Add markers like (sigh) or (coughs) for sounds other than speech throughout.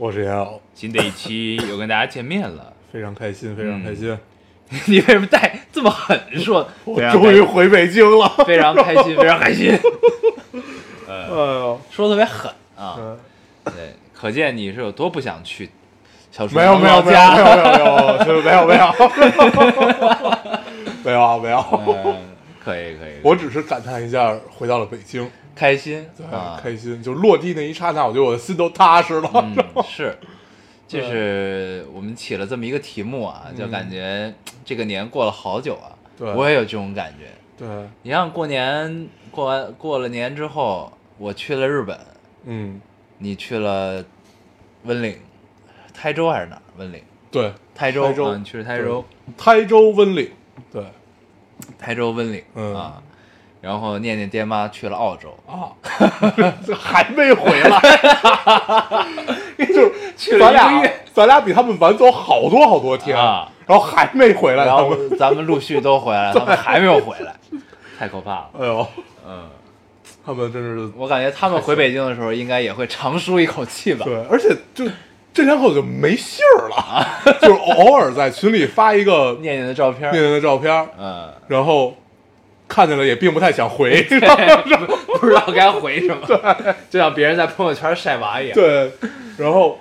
我是姚，新的一期又跟大家见面了，非常开心，非常开心，(laughs) 你为什么带这么狠说？我非常终于回北京了。非常开心，(laughs) 非常开心，(laughs) 哎呦，说的特别狠啊！嗯。对，可见你是有多不想去小楚没有没有没有老家。没有没有没有就是没有没有。没有啊没有，嗯，可以可以，我只是感叹一下回到了北京，开心对啊，开心，就落地那一刹那，我觉得我的心都踏实了。嗯，(laughs) 是，就是我们起了这么一个题目啊，就感觉这个年过了好久啊，对。我也有这种感觉。对，你像过年过完过了年之后，我去了日本，嗯，你去了温岭、台州还是哪儿？温岭、对，台州，台州。啊你去了台州，台州温岭，对。台州温岭、嗯。啊。然后念念爹妈去了澳洲，啊，(laughs) 这还没回来，就是去咱俩咱俩比他们晚走好多好多天。啊，然后还没回来，然后，咱们。陆续都回来，(laughs) 他们还没有回来，太可怕了。哎呦，嗯，他们真是我感觉他们回北京的时候，应该也会长舒一口气吧。对，而且就这两口就没信儿了，(laughs) 就是偶尔在群里发一个念念的照片念，念的照片，嗯，然后看见了也并不太想回，(laughs) 不知道该回什么，就像别人在朋友圈晒娃一样。对，然后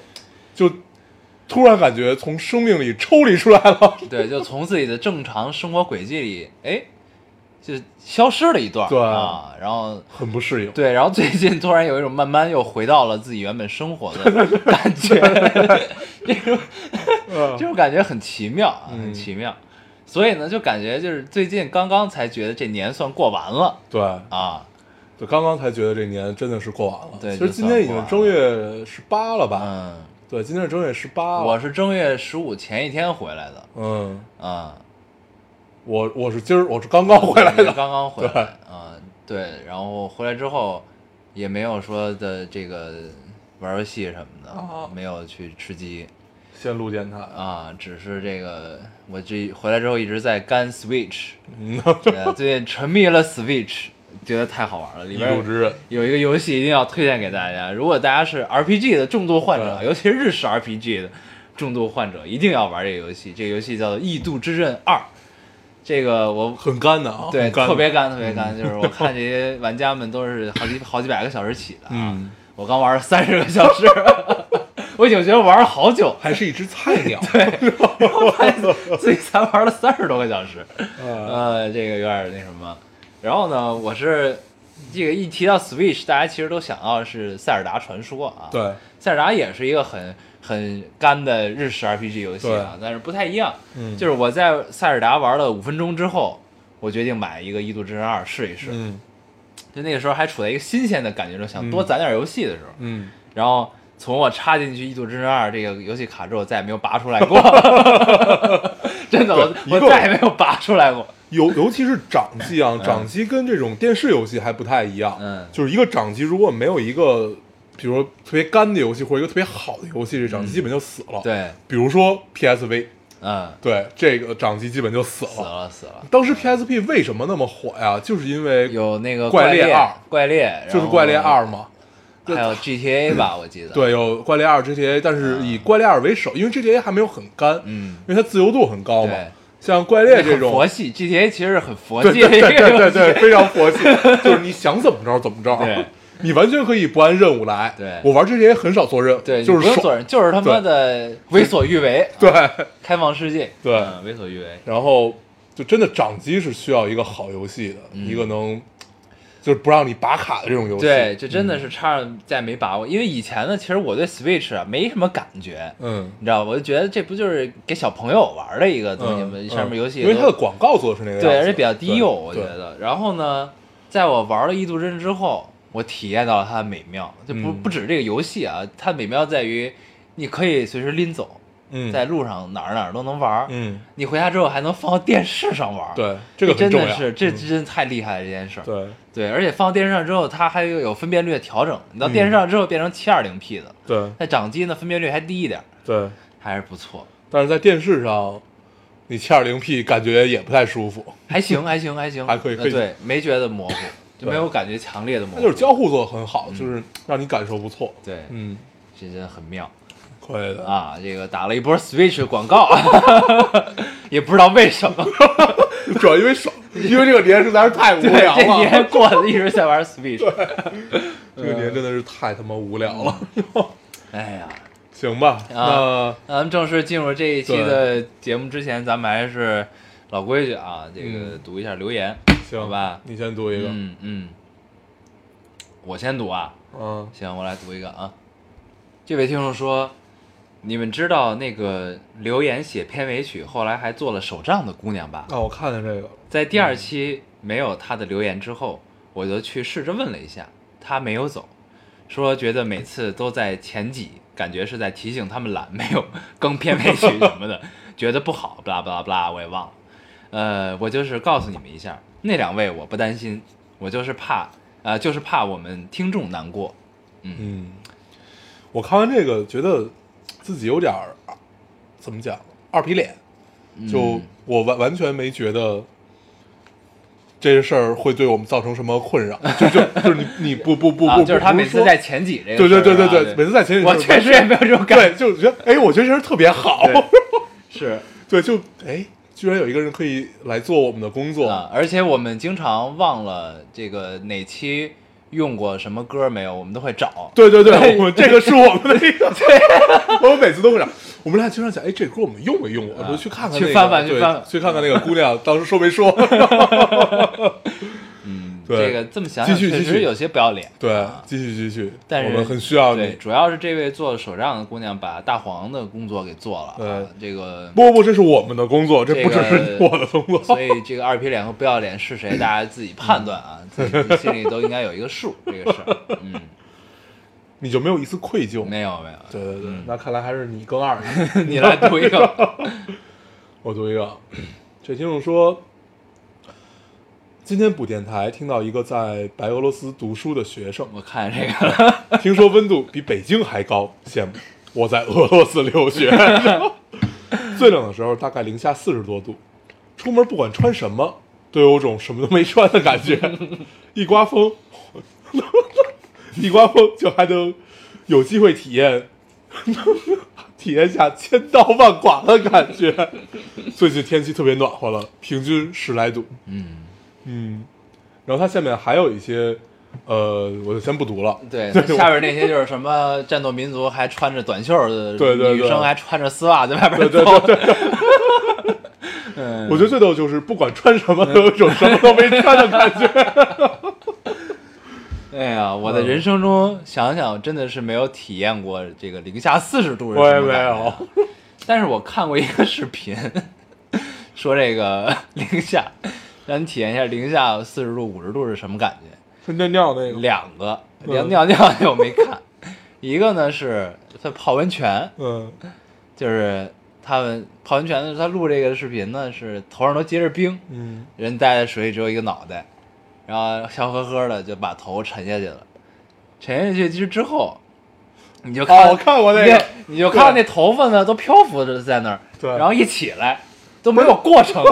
就突然感觉从生命里抽离出来了，(laughs) 对，就从自己的正常生活轨迹里，哎，就消失了一段，对。啊，然后很不适应。对，然后最近突然有一种慢慢又回到了自己原本生活的 (laughs) 感觉，这种嗯。这种感觉很奇妙啊，很嗯。奇妙。所以呢，就感觉就是最近刚刚才觉得这年算过完了。对，啊，就刚刚才觉得这年真的是过完了。对其实今天已经正月十八了吧？嗯，对，今天是正月十八。我是正月十五前一天回来的，嗯，啊，我我是今儿我是刚刚回来的。刚刚回来。对。啊，对，然后回来之后也没有说的这个玩游戏什么的，啊没有去吃鸡先录电台，啊，只是这个我这回来之后一直在干 Switch，(laughs) 最近沉迷了 Switch，觉得太好玩了，里一边。有一个游戏一定要推荐给大家，如果大家是 RPG 的重度患者，尤其是日式 RPG 的重度患者，一定要玩这个游戏。这个游戏叫做《异度之刃二》，这个我很干的啊，对特别干，特别干，就是我看这些玩家们都是好几好几百个小时起的啊，嗯，我刚玩了三十个小时，我已经觉得玩了好久，还是一只菜鸟。(laughs) 自己才玩了三十多个小时，呃，呃，这个有点那什么。然后呢，我是这个一提到 Switch，大家其实都想到是塞尔达传说啊，，对，塞尔达也是一个很很干的日式 RPG 游戏啊，但是不太一样，嗯，就是我在塞尔达玩了五分钟之后，我决定买一个《异度之刃二》试一试，嗯。就那个时候还处在一个新鲜的感觉中，想多攒点游戏的时候，嗯，然后从我插进去《异度之刃二》这个游戏卡之后，再也没有拔出来过，(laughs) 真的，我再也没有拔出来过。尤尤其是掌机啊，掌机跟这种电视游戏还不太一样。嗯就是一个掌机如果没有一个，比如说特别干的游戏或者一个特别好的游戏，这掌机基本就死了。，嗯对，比如说 PSV，嗯，对这个掌机基本就死了。死了死了。当时 PSP 为什么那么火呀？就是因为有那个怪猎猎二怪猎，就是怪猎二，嘛。还有 GTA (clears throat) 吧，我记得。，对，有怪猎二 GTA，但是以怪猎二为首，因为 GTA 还没有很干，嗯，因为它自由度很高嘛。像怪猎这种，佛系，GTA 其实是很佛系的对对。对对对，非常佛系，(laughs) 就是你想怎么着怎么着。对，你完全可以不按任务来。对我玩这些很少做任务，对，就是做人，就是他妈的为所欲为，对，开放世界，对嗯为所欲为。然后就真的掌机是需要一个好游戏的，嗯一个能就是不让你拔卡的这种游戏。对，就真的是差点再没把握，因为以前呢，其实我对 Switch 啊没什么感觉，嗯，你知道？我就觉得这不就是给小朋友玩的一个东西吗？嗯，上面游戏因为它的广告做的是那个样子，对，而且比较低幼，我觉。得。然后呢，在我玩了《异度真》之后，我体验到了它的美妙，就不、嗯不止这个游戏啊，它的美妙在于你可以随时拎走，嗯在路上哪儿哪儿都能玩儿。嗯，你回家之后还能放到电视上玩儿。对，这个真。的是这嗯真太厉害了这件事儿。对对，而且放到电视上之后，它还有有分辨率的调整。你到电视上之后变成七二零 P 的，对那掌机呢分辨率还低一点儿，对，还是不错。但是在电视上，你七二零 P 感觉也不太舒服，还行，还行，还行，还可以可以呃对，没觉得模糊，就没有感觉强烈的模糊。它就是交互做的很好，就是让你感受不错。对，嗯，这真的很妙可以的。啊！这个打了一波 Switch 广告，(laughs) 也不知道为什么，(laughs) 主要因为爽，因为这个年实在是太无聊了这年。过得一直在玩 Switch。这个年真的是太他妈无聊了。(laughs) 哎呀，行吧，那那咱们正式进入这一期的节目之前，咱们还是老规矩啊，这个嗯读一下留言，行好吧？你先读一个。嗯嗯，我先读啊。嗯行，我来读一个啊。这位听众说：“你们知道那个留言写片尾曲，后来还做了手账的姑娘吧？啊，我看见这个。在第二期没有她的留言之后，我就去试着问了一下，她没有走，说觉得每次都在前几，感觉是在提醒他们懒，没有更片尾曲什么的，(laughs) 觉得不好，不啦不啦不啦，我也忘了。呃，我就是告诉你们一下，那两位我不担心，我就是怕，呃，就是怕我们听众难过。嗯，我看完这个，觉得自己有点儿怎么讲二皮脸，就嗯我完完全没觉得这个事儿会对我们造成什么困扰，(laughs) 就就就是你你不不不啊，不，就是他每次在前几这个对对对对对，每次在前几我确实也没有这种感对，就觉得哎，我觉得这人特别好，(laughs) 是。对，就哎，居然有一个人可以来做我们的工作，啊，而且我们经常忘了这个哪期用过什么歌没有，我们都会找。对对对，我们这个是我们的一个 (laughs) (laughs) 我们每次都会找，我们俩经常讲，哎，这歌我们用没用过？我去看看那个，去翻翻去对翻翻去看看那个姑娘当时说没说？(laughs) 这个这么想想，确实有些不要脸。对啊，继续继续，但是我们很需要对，你。主要是这位做手账的姑娘把大黄的工作给做了啊。这个，不不，这是我们的工作，这不只是我的工作。所以这个二皮脸和不要脸是谁，大家自己判断啊，(laughs) 自己心里都应该有一个数。这个事儿，嗯，(laughs) 你就没有一丝愧疚？没有没有，对对对嗯，那看来还是你更二。(laughs) 你来读一个。我读一个，(coughs) 这听众说，今天补电台听到一个在白俄罗斯读书的学生，我看这个了，(laughs) 听说温度比北京还高，羡慕。我在俄罗斯留学，(laughs) 最冷的时候大概零下四十多度，出门不管穿什么，都有种什么都没穿的感觉。(laughs) 一刮风，一刮风就还能有机会体验，体验下千刀万剐的感觉。最近天气特别暖和了，平均十来度。嗯，嗯，然后它下面还有一些，呃，我就先不读了。对，(laughs) 对下边那些就是什么战斗民族还穿着短袖的，对对对。女生还穿着丝袜在外边对对走，对。对，嗯，我觉得最逗就是不管穿什么都有一种什么都没穿的感觉。(laughs) 哎呀，我嗯的人生中想想真的是没有体验过这个零下四十度是什么感觉。有，但是我看过一个视频，(laughs) 说这个零下，让你体验一下零下四十度、五十度是什么感觉。是尿尿那个。两个，连尿尿尿那我没看，一个呢是他泡温泉，嗯就是他们泡温泉的时候，他录这个视频呢是头上都结着冰，嗯，人待在水里只有一个脑袋，然后笑呵呵的就把头沉下去了，沉下去之之后，你就看，哦，我看过那你个，你就看那头发呢都漂浮着在那儿，对然后一起来都没有过程，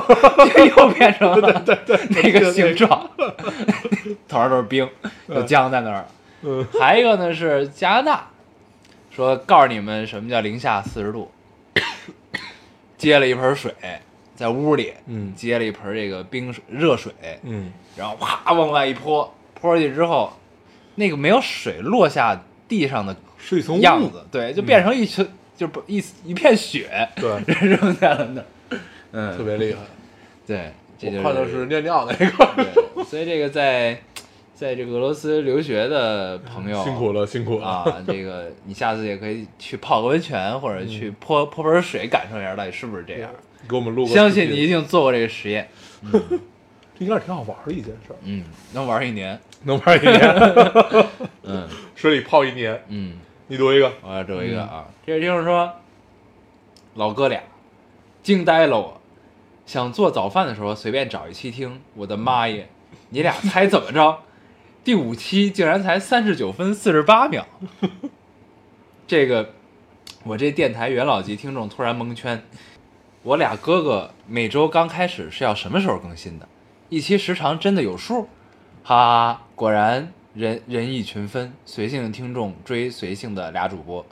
就 (laughs) 又变成了那个形状，(laughs) 头上都是冰，就僵在那儿。嗯。还有一个呢是加拿大，说告诉你们什么叫零下四十度，接了一盆水在屋里，嗯。接了一盆这个冰水热水，嗯。然后啪往外一泼，泼出去之后，那个没有水落下地上的是一层雾样子，对，就变成一群、就不一一片雪，对，扔在了那儿，嗯，特别厉害。对，这就是我看的是尿尿那个，对，所以这个在在这个俄罗斯留学的朋友辛苦了，辛苦了。啊，这个你下次也可以去泡个温泉，或者去泼泼盆水，感受一下到底是不是这样。给我们录个，相信你一定做过这个实验，这 (laughs) 应该是挺好玩的一件事儿，嗯，能玩一年，能玩一年，(laughs) 嗯。水里泡一年。嗯。你读一个，我要读一个啊，这位听众说，老哥俩，惊呆了我。想做早饭的时候随便找一期听，我的妈耶！(laughs) 你俩猜怎么着？第五期竟然才三十九分四十八秒，这个我这电台元老级听众突然蒙圈。我俩哥哥每周刚开始是要什么时候更新的？一期时长真的有数？哈哈哈！果然人人以群分，随性的听众追随性的俩主播。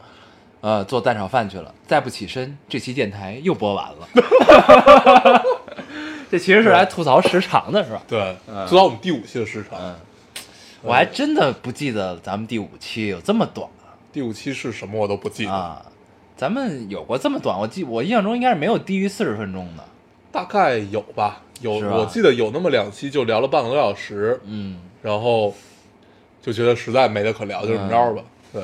呃，做蛋炒饭去了，再不起身，这期电台又播完了。(laughs) 这其实是来吐槽时长的，是吧？对嗯，做到我们第五期的时长。嗯，我还真的不记得咱们第五期有这么短第五期是什么我都不记得，啊。咱们有过这么短？我记我印象中应该是没有低于四十分钟的。大概有吧，有吧我记得有那么两期就聊了半个多小时，嗯，然后就觉得实在没得可聊，就这么着吧。对，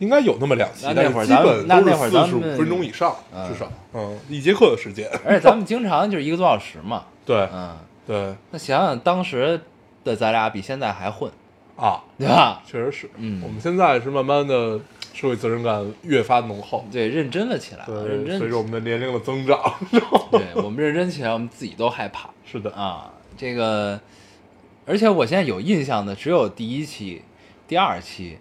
应该有那么两期，那会儿咱们本都是那那会儿四十五咱们分钟以上，嗯至少，嗯，一节课的时间。(laughs) 而且咱们经常就是一个多小时嘛。(laughs) 对嗯，对那想想当时的咱俩比现在还混，啊，对吧？确实是，嗯我们现在是慢慢的社会责任感越发浓厚，对，认真了起来，认对，真随着我们的年龄的增长，对 (laughs) 我们认真起来，我们自己都害怕是的，啊。这个，而且我现在有印象的只有第一期、第二期。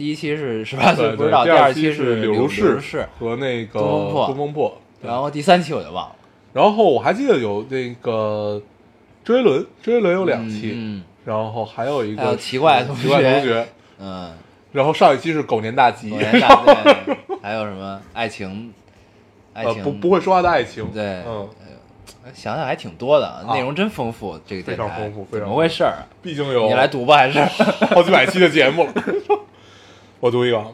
第一期是十八岁不知道，第二期是柳如是是和那个东风破然后第三期我就忘了。然后我还记得有那个周杰伦，周杰伦有两期，嗯然后还有一个有奇怪的同奇怪学同学，嗯，然后上一期是狗年大吉，还有什么爱情，爱呃情不不会说话的爱情，对，嗯，想想还挺多的，啊内容真丰富。这个非常丰富非常怎么回事儿啊？毕竟有你来读吧，还是？好几百期的节目了。(laughs) 我读一个啊，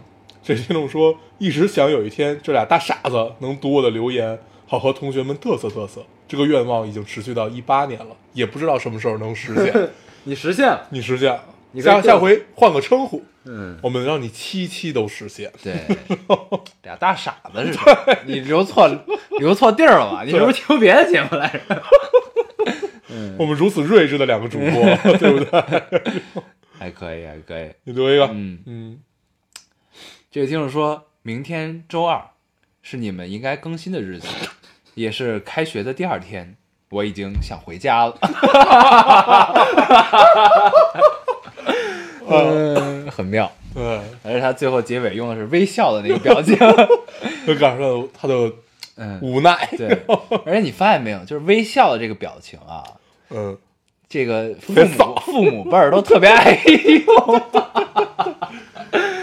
这听众说，一直想有一天这俩大傻子能读我的留言，好和同学们嘚瑟嘚瑟。这个愿望已经持续到一八年了，也不知道什么时候能实现。(laughs) 你实现了。你实现了，你下下回换个称呼，嗯，我们让你期期都实现。对，(laughs) 俩大傻子是吧？你留错留错地儿了吧？你是不是听别的节目来着？(laughs) 我们如此睿智的两个主播，对不对？还可以，还可以。你读一个，嗯，嗯，这位听众说，明天周二是你们应该更新的日子，也是开学的第二天，我已经想回家了。嗯，(laughs) 很妙，对，而且他最后结尾用的是微笑的那个表情。(laughs) 就感受到他的嗯，无奈。对，而且你发现没有，就是微笑的这个表情啊，(laughs) 嗯，这个父母父母辈儿都特别爱用。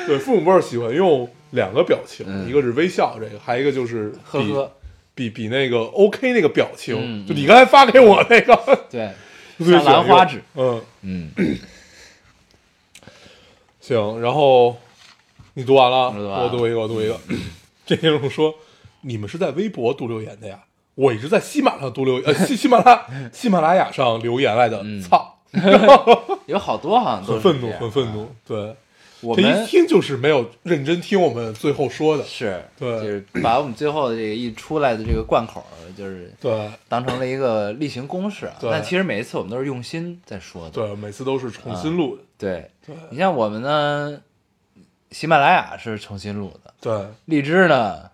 (laughs) 对，父母辈喜欢用两个表情，嗯一个是微笑，这个，还有一个就是比呵呵，比比那个 OK 那个表情，嗯就你刚才发给我那个，(laughs) 对，特别喜欢像兰花指。嗯，嗯，行，然后你读完了，我读完了我读一个，我读一个。这听众说，你们是在微博读留言的呀？我一直在喜马上读留呃喜喜马拉 (laughs) 喜马拉雅上留言来的，嗯操，有好多好像都很愤怒，很愤怒。对，我们一听就是没有认真听我们最后说的。是，对就是把我们最后的这个一出来的这个贯口，就是对当成了一个例行公事啊。但其实每一次我们都是用心在说的。对，每次都是重新录的。对对你像我们呢，喜马拉雅是重新录的，对，荔枝呢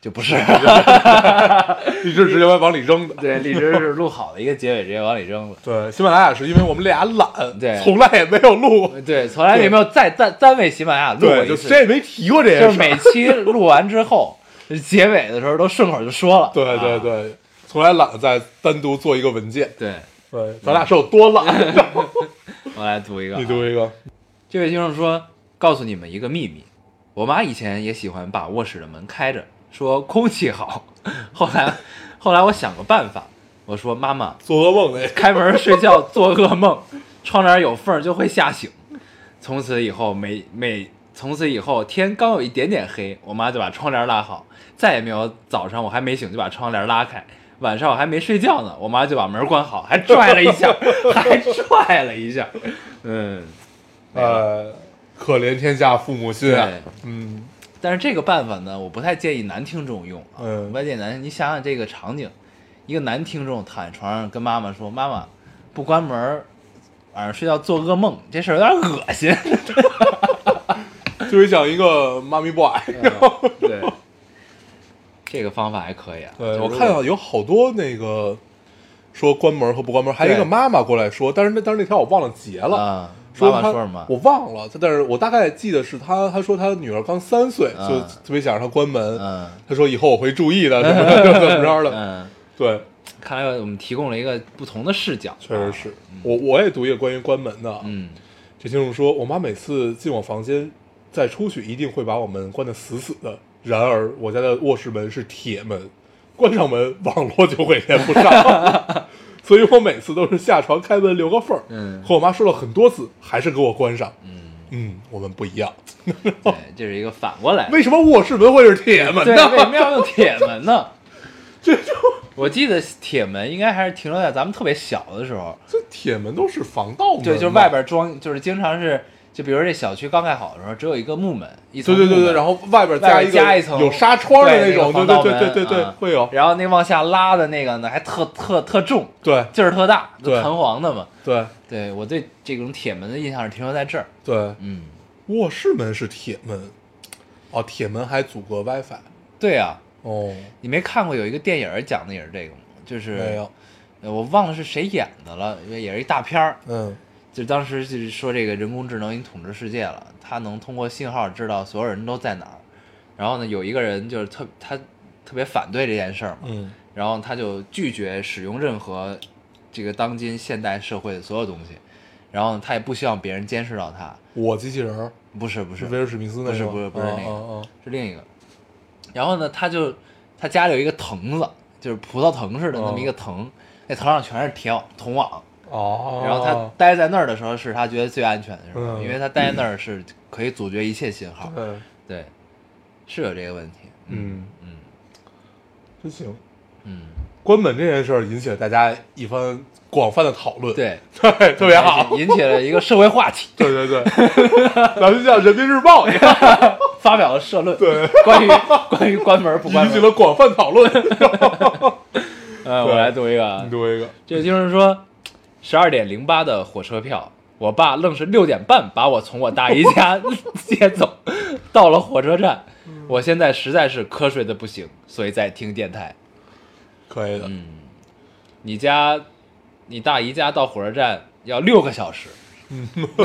就不是。(laughs) 一直直接往里扔的。对，荔枝是录好的一个结尾，直接往里扔了。对，喜马拉雅是因为我们俩懒，对从来也没有录，对，从来也没有再单单为喜马拉雅录过对，一次，谁也没提过这件事。就是每期录完之后，(laughs) 结尾的时候都顺口就说了。对对啊对，从来懒得再单独做一个文件。对，对，咱俩是有多懒？(laughs) 我来读一个、啊，你读一个。这位听众说：“告诉你们一个秘密，我妈以前也喜欢把卧室的门开着，说空气好。(laughs) 后来，后来我想个办法，我说妈妈，做噩梦那开门睡觉做噩梦，窗帘有缝就会吓醒。从此以后，每每从此以后天刚有一点点黑，我妈就把窗帘拉好，再也没有早上我还没醒就把窗帘拉开。”晚上我还没睡觉呢，我妈就把门关好，还拽了一下，(laughs) 还拽了一下，嗯，呃，可怜天下父母心啊。嗯，但是这个办法呢，我不太建议男听众用啊。嗯我不太建议男，你想想这个场景，一个男听众躺在床上跟妈妈说：“妈妈，不关门，晚上睡觉做噩梦，这事儿有点恶心。(laughs) 就是讲一个妈咪 boy，对，这个方法还可以啊。对我看到有好多那个说关门和不关门，还有一个妈妈过来说，但是那但是那条我忘了截了。啊，说她妈妈说什么？我忘了，但是我大概记得是他，他说他女儿刚三岁，嗯就特别想让他关门。嗯她说以后我会注意的，怎么的，怎么着的。嗯，对，看来我们提供了一个不同的视角。确实是我我也读一个关于关门的。嗯这听众说，我妈每次进我房间再出去，一定会把我们关得死死的。然而我家的卧室门是铁门，关上门网络就会连不上，(laughs) 所以我每次都是下床开门留个缝儿。嗯和我妈说了很多次，还是给我关上。嗯，嗯，我们不一样。对，这是一个反过来。为什么卧室门会是铁门对，呢？为什么要用铁门呢？(laughs) 这就我记得铁门应该还是停留在咱们特别小的时候，这铁门都是防盗门，对，就是外边装，就是经常是，就比如这小区刚盖好的时候，只有一个木门，一层对对对对，然后外边外加一加一层有纱窗的那种，对对对对对对，会有，然后那往下拉的那个呢，还特特特重，对劲儿特大，都对弹簧的嘛。对对我对这种铁门的印象是停留在这儿。对，嗯，卧室门是铁门，哦，铁门还阻隔 WiFi，对啊，哦，你没看过有一个电影讲的也是这个吗？就是没有，呃我忘了是谁演的了，也是一大片儿。嗯就当时就是说这个人工智能已经统治世界了，它能通过信号知道所有人都在哪儿。然后呢，有一个人就是特他特别反对这件事儿嘛，嗯然后他就拒绝使用任何这个当今现代社会的所有东西，然后呢，他也不希望别人监视到他。我机器人儿不是不是是威尔史密斯那个，不是不是不是那个哦是另一个。然后呢，他就他家里有一个藤子，就是葡萄藤似的那么一个藤，那藤上全是铁网铜网。哦。哦，然后他待在那儿的时候，是他觉得最安全的时候，嗯。因为他待在那儿是可以阻绝一切信号。对，对，是有这个问题。嗯，嗯。真行。嗯，关门这件事儿引起了大家一番广泛的讨论，对，(laughs) 对，特别好，引起了一个社会话题，对 (laughs) 对对，(laughs) 咱们就像人民日报。一样，发表了社论，对，关于关于关门不关门。引起了广泛讨论。呃，我来读一个啊。你，读一个，这个听众说，十二点零八的火车票，我爸愣是六点半把我从我大姨家 (laughs) 接走，到了火车站，我现在实在是瞌睡的不行，所以在听电台。可以的，嗯，你家，你大姨家到火车站要六个小时。(laughs)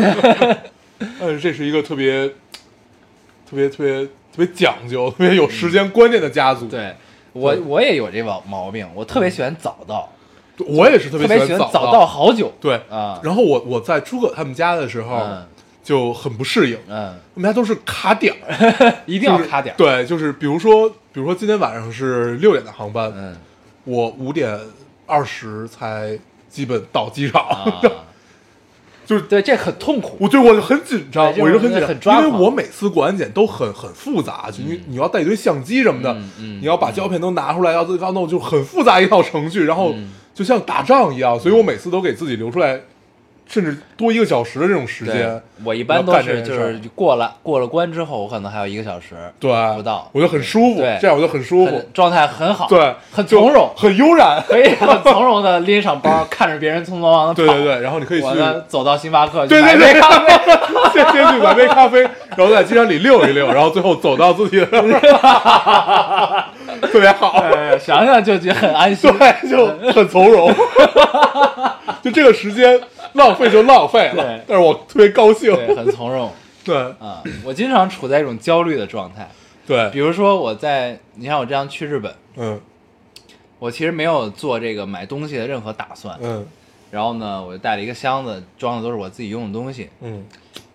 但是这是一个特别、特别、特别、特别讲究、特别有时间观念的家族。，对我，我也有这毛毛病，我特别喜欢早到，我也是特特别喜欢早到。到。好久。对啊。然后我我在诸葛他们家的时候嗯。就很不适应，嗯，我们家都是卡点儿，(laughs) 一定要卡点儿。对，就是比如说，比如说今天晚上是六点的航班，嗯。我五点二十才基本到机场，啊，(laughs) 就是对，这很痛苦。我对我就很紧张，我一直很紧张，很抓因为我每次过安检都很很复杂，就你你要带一堆相机什么的嗯，嗯你要把胶片都拿出来，要自己要弄，就很复杂一套程序，然后嗯就像打仗一样，所以我每次都给自己留出来，甚至多一个小时的这种时间。，我一般都是就是过了过了关之后，我可能还有一个小时，对，不到。我就很舒服，对这样我就很舒服，状态很好，对，很从容，很悠然，可以很从容的拎上包，看着别人匆匆忙忙的跑。对对对，然后你可以去，走到星巴克去对买对对杯咖啡，先 (laughs) 先去买杯咖啡，然后在机场里溜一溜，然后最后走到自己的，(laughs) 特别好，哎想想就觉得很安心。(laughs) 对，就很从容，(laughs) 就这个时间浪费就浪费了对，但是我特别高兴，对，很从容。对。啊！我经常处在一种焦虑的状态，对。比，如说我在，你像我这样去日本，嗯。我其实没有做这个买东西的任何打算，嗯。然后呢，我就带了一个箱子，装的都是我自己用的东西。嗯。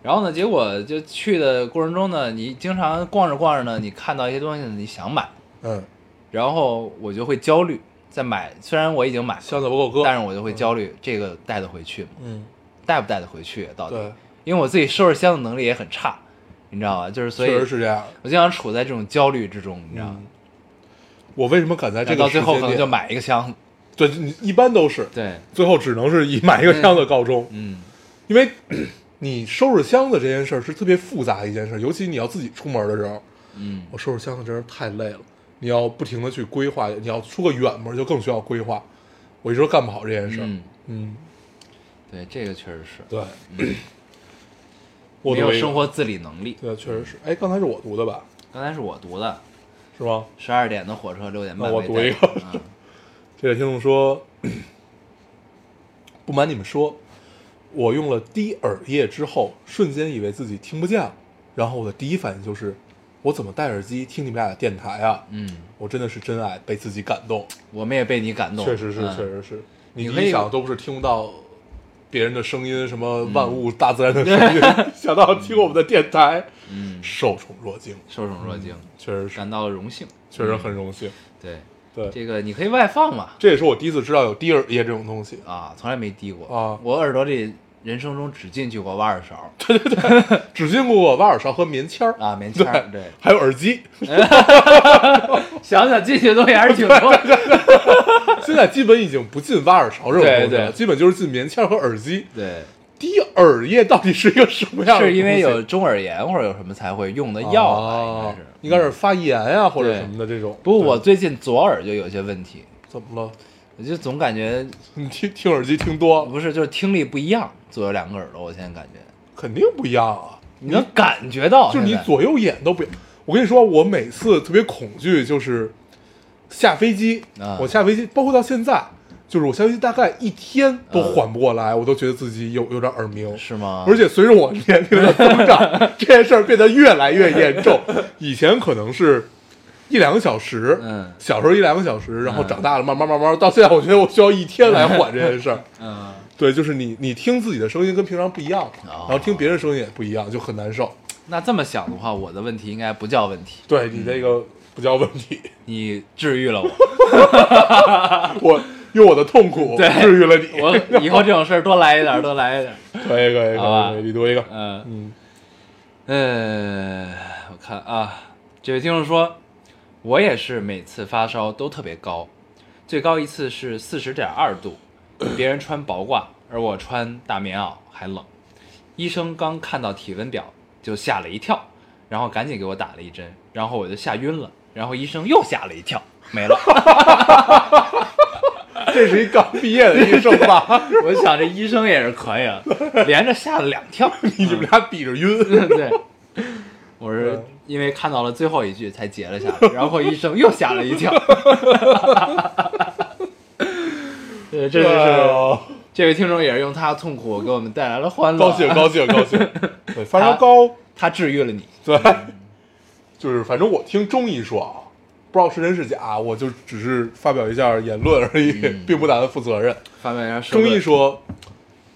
然后呢，结果就去的过程中呢，你经常逛着逛着呢，你看到一些东西呢，你想买，嗯，然后我就会焦虑，在买，虽然我已经买了，箱子不够搁，但是我就会焦虑，这个带得回去吗？嗯，带不带得回去？到底？对，因为我自己收拾箱子能力也很差，你知道吧？就是所以确实是这样。我经常处在这种焦虑之中，你知道吗？嗯我为什么敢在这个到最后可能就买一个箱子，对，你一般都是对，最后只能是以买一个箱子告终，嗯，因为 (clears throat) 你收拾箱子这件事儿是特别复杂的一件事，尤其你要自己出门的时候，嗯，我收拾箱子真是太累了。你要不停的去规划，你要出个远门就更需要规划。我一直干不好这件事儿。嗯，嗯，对，这个确实是，对。我没有生活自理能力。对，确实是。哎，刚才是我读的吧？刚才是我读的，是吗？十二点的火车，六点半那我读一个嗯这位听众说，(coughs) 不瞒你们说，我用了滴耳液之后，瞬间以为自己听不见了，然后我的第一反应就是，我怎么戴耳机听你们俩的电台啊？嗯，我真的是真爱，被自己感动，我们也被你感动，确实是，嗯。确实是。你你可以一想都不是听不到别人的声音，什么万物、大自然的声音，(laughs) 想到听我们的电台，嗯，受宠若惊，受宠若惊，确实是，感到了荣幸。确实很荣幸。对，对，这个你可以外放嘛，这也是我第一次知道有滴耳液这种东西。啊，从来没滴过。啊。我耳朵里人生中只进去过挖耳勺 (laughs) 对对对只进过挖耳勺和棉签儿啊，棉签儿，对，还有耳机。(laughs) 想想进去的东西还是挺多的。现在基本已经不进挖耳勺这种东西了，基本就是进棉签儿和耳机。对，滴耳液到底是一个什么样的？是因为有中耳炎或者有什么才会用的药吧？应啊该是，应该是发炎啊、或者什么的这种。不过我最近左耳就有些问题，怎么了？我就总感觉 (laughs) 你听听耳机听多，不是，就是听力不一样，左右两个耳朵，我现在感觉肯定不一样啊！你能感觉到，就是你左右眼都不一样。我跟你说，我每次特别恐惧，就是下飞机，啊我下飞机，包括到现在，就是我下飞机大概一天都缓不过来，我都觉得自己有有点耳鸣。是吗？而且随着我年龄的增长，这件事儿变得越来越严重。(laughs) 以前可能是一两个小时，嗯小时候一两个小时，然后嗯长大了，慢慢慢慢到现在，我觉得我需要一天来缓这件事儿。嗯，对，就是你你听自己的声音跟平常不一样，哦然后听别人声音也不一样，就很难受。那这么想的话，我的问题应该不叫问题，对你这个不叫问题，(laughs) 你治愈了我，我用我的痛苦对治愈了你。我以后这种事儿多来一点儿，多来一点儿。(laughs) 可以可以可以，你读一个。嗯嗯嗯，我看啊，这位听众说，我也是每次发烧都特别高，最高一次是四十点二度，别人穿薄褂，而我穿大棉袄还冷。医生刚看到体温表就吓了一跳，然后赶紧给我打了一针，然后我就吓晕了，然后医生又吓了一跳，没了。(laughs) 这是一刚毕业的医生吧？(laughs) 我想这医生也是可以啊，连着吓了两跳。(laughs) 你们俩比着晕。对，我是因为看到了最后一句才截了下来，然后医生又吓了一跳。对，这就是哎呦这位听众也是用他的痛苦给我们带来了欢乐，高兴高兴高兴。(laughs) 对，发烧高，他治愈了你。对，就是反正我听中医说啊，不知道是真是假，我就只是发表一下言论而已，嗯并不打算负责任。发表一下社中医说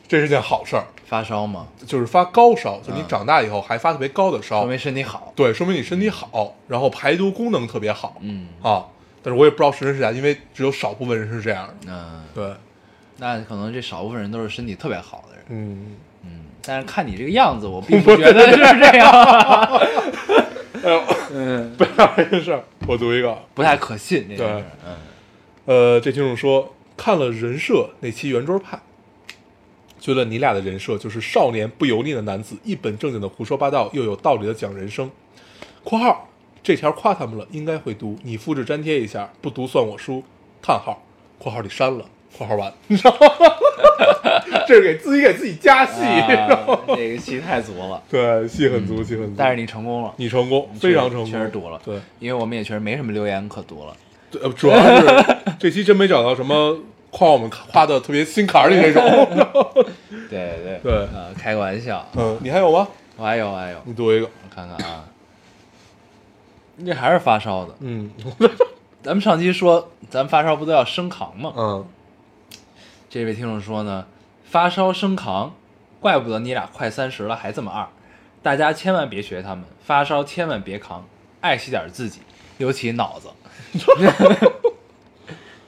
这是件好事儿，发烧吗？就是发高烧，就你嗯长大以后还发特别高的烧说，明身体好。对，说明你身体好，然后排毒功能特别好嗯啊。但是我也不知道是真是假，因为只有少部分人是这样的。嗯，对，那可能这少部分人都是身体特别好的人。嗯，嗯，但是看你这个样子，我并不 (laughs) 觉得是这样。(laughs) 哎呦，嗯，不要这事儿，我读一个。不太可信这件对事。嗯。呃，这听众说看了人设那期圆桌派，觉得你俩的人设就是少年不油腻的男子，一本正经的胡说八道，又有道理的讲人生。（括号这条夸他们了，应该会读，你复制粘贴一下，不读算我输。）叹号（括号里删了）。括号完，(laughs) (laughs) 你知道吗？这是给自己给自己加戏，啊这个戏太足了，对，戏很足，戏很足。但是你成功了，你成功，非常成功，确实读了。对，因为我们也确实没什么留言可读了。对，呃主要是这期真没找到什么夸我们夸的特别心坎儿里那种。(laughs) 对对对呃，开个玩笑。嗯，你还有吗？我还有我还有，你读一个。我看看啊，你这还是发烧的。嗯 (laughs) 咱们上期说，咱发烧不都要升扛吗？嗯，这位听众说呢，发烧升扛，怪不得你俩快三十了还这么二。大家千万别学他们，发烧千万别扛，爱惜点自己，尤其脑子。(laughs)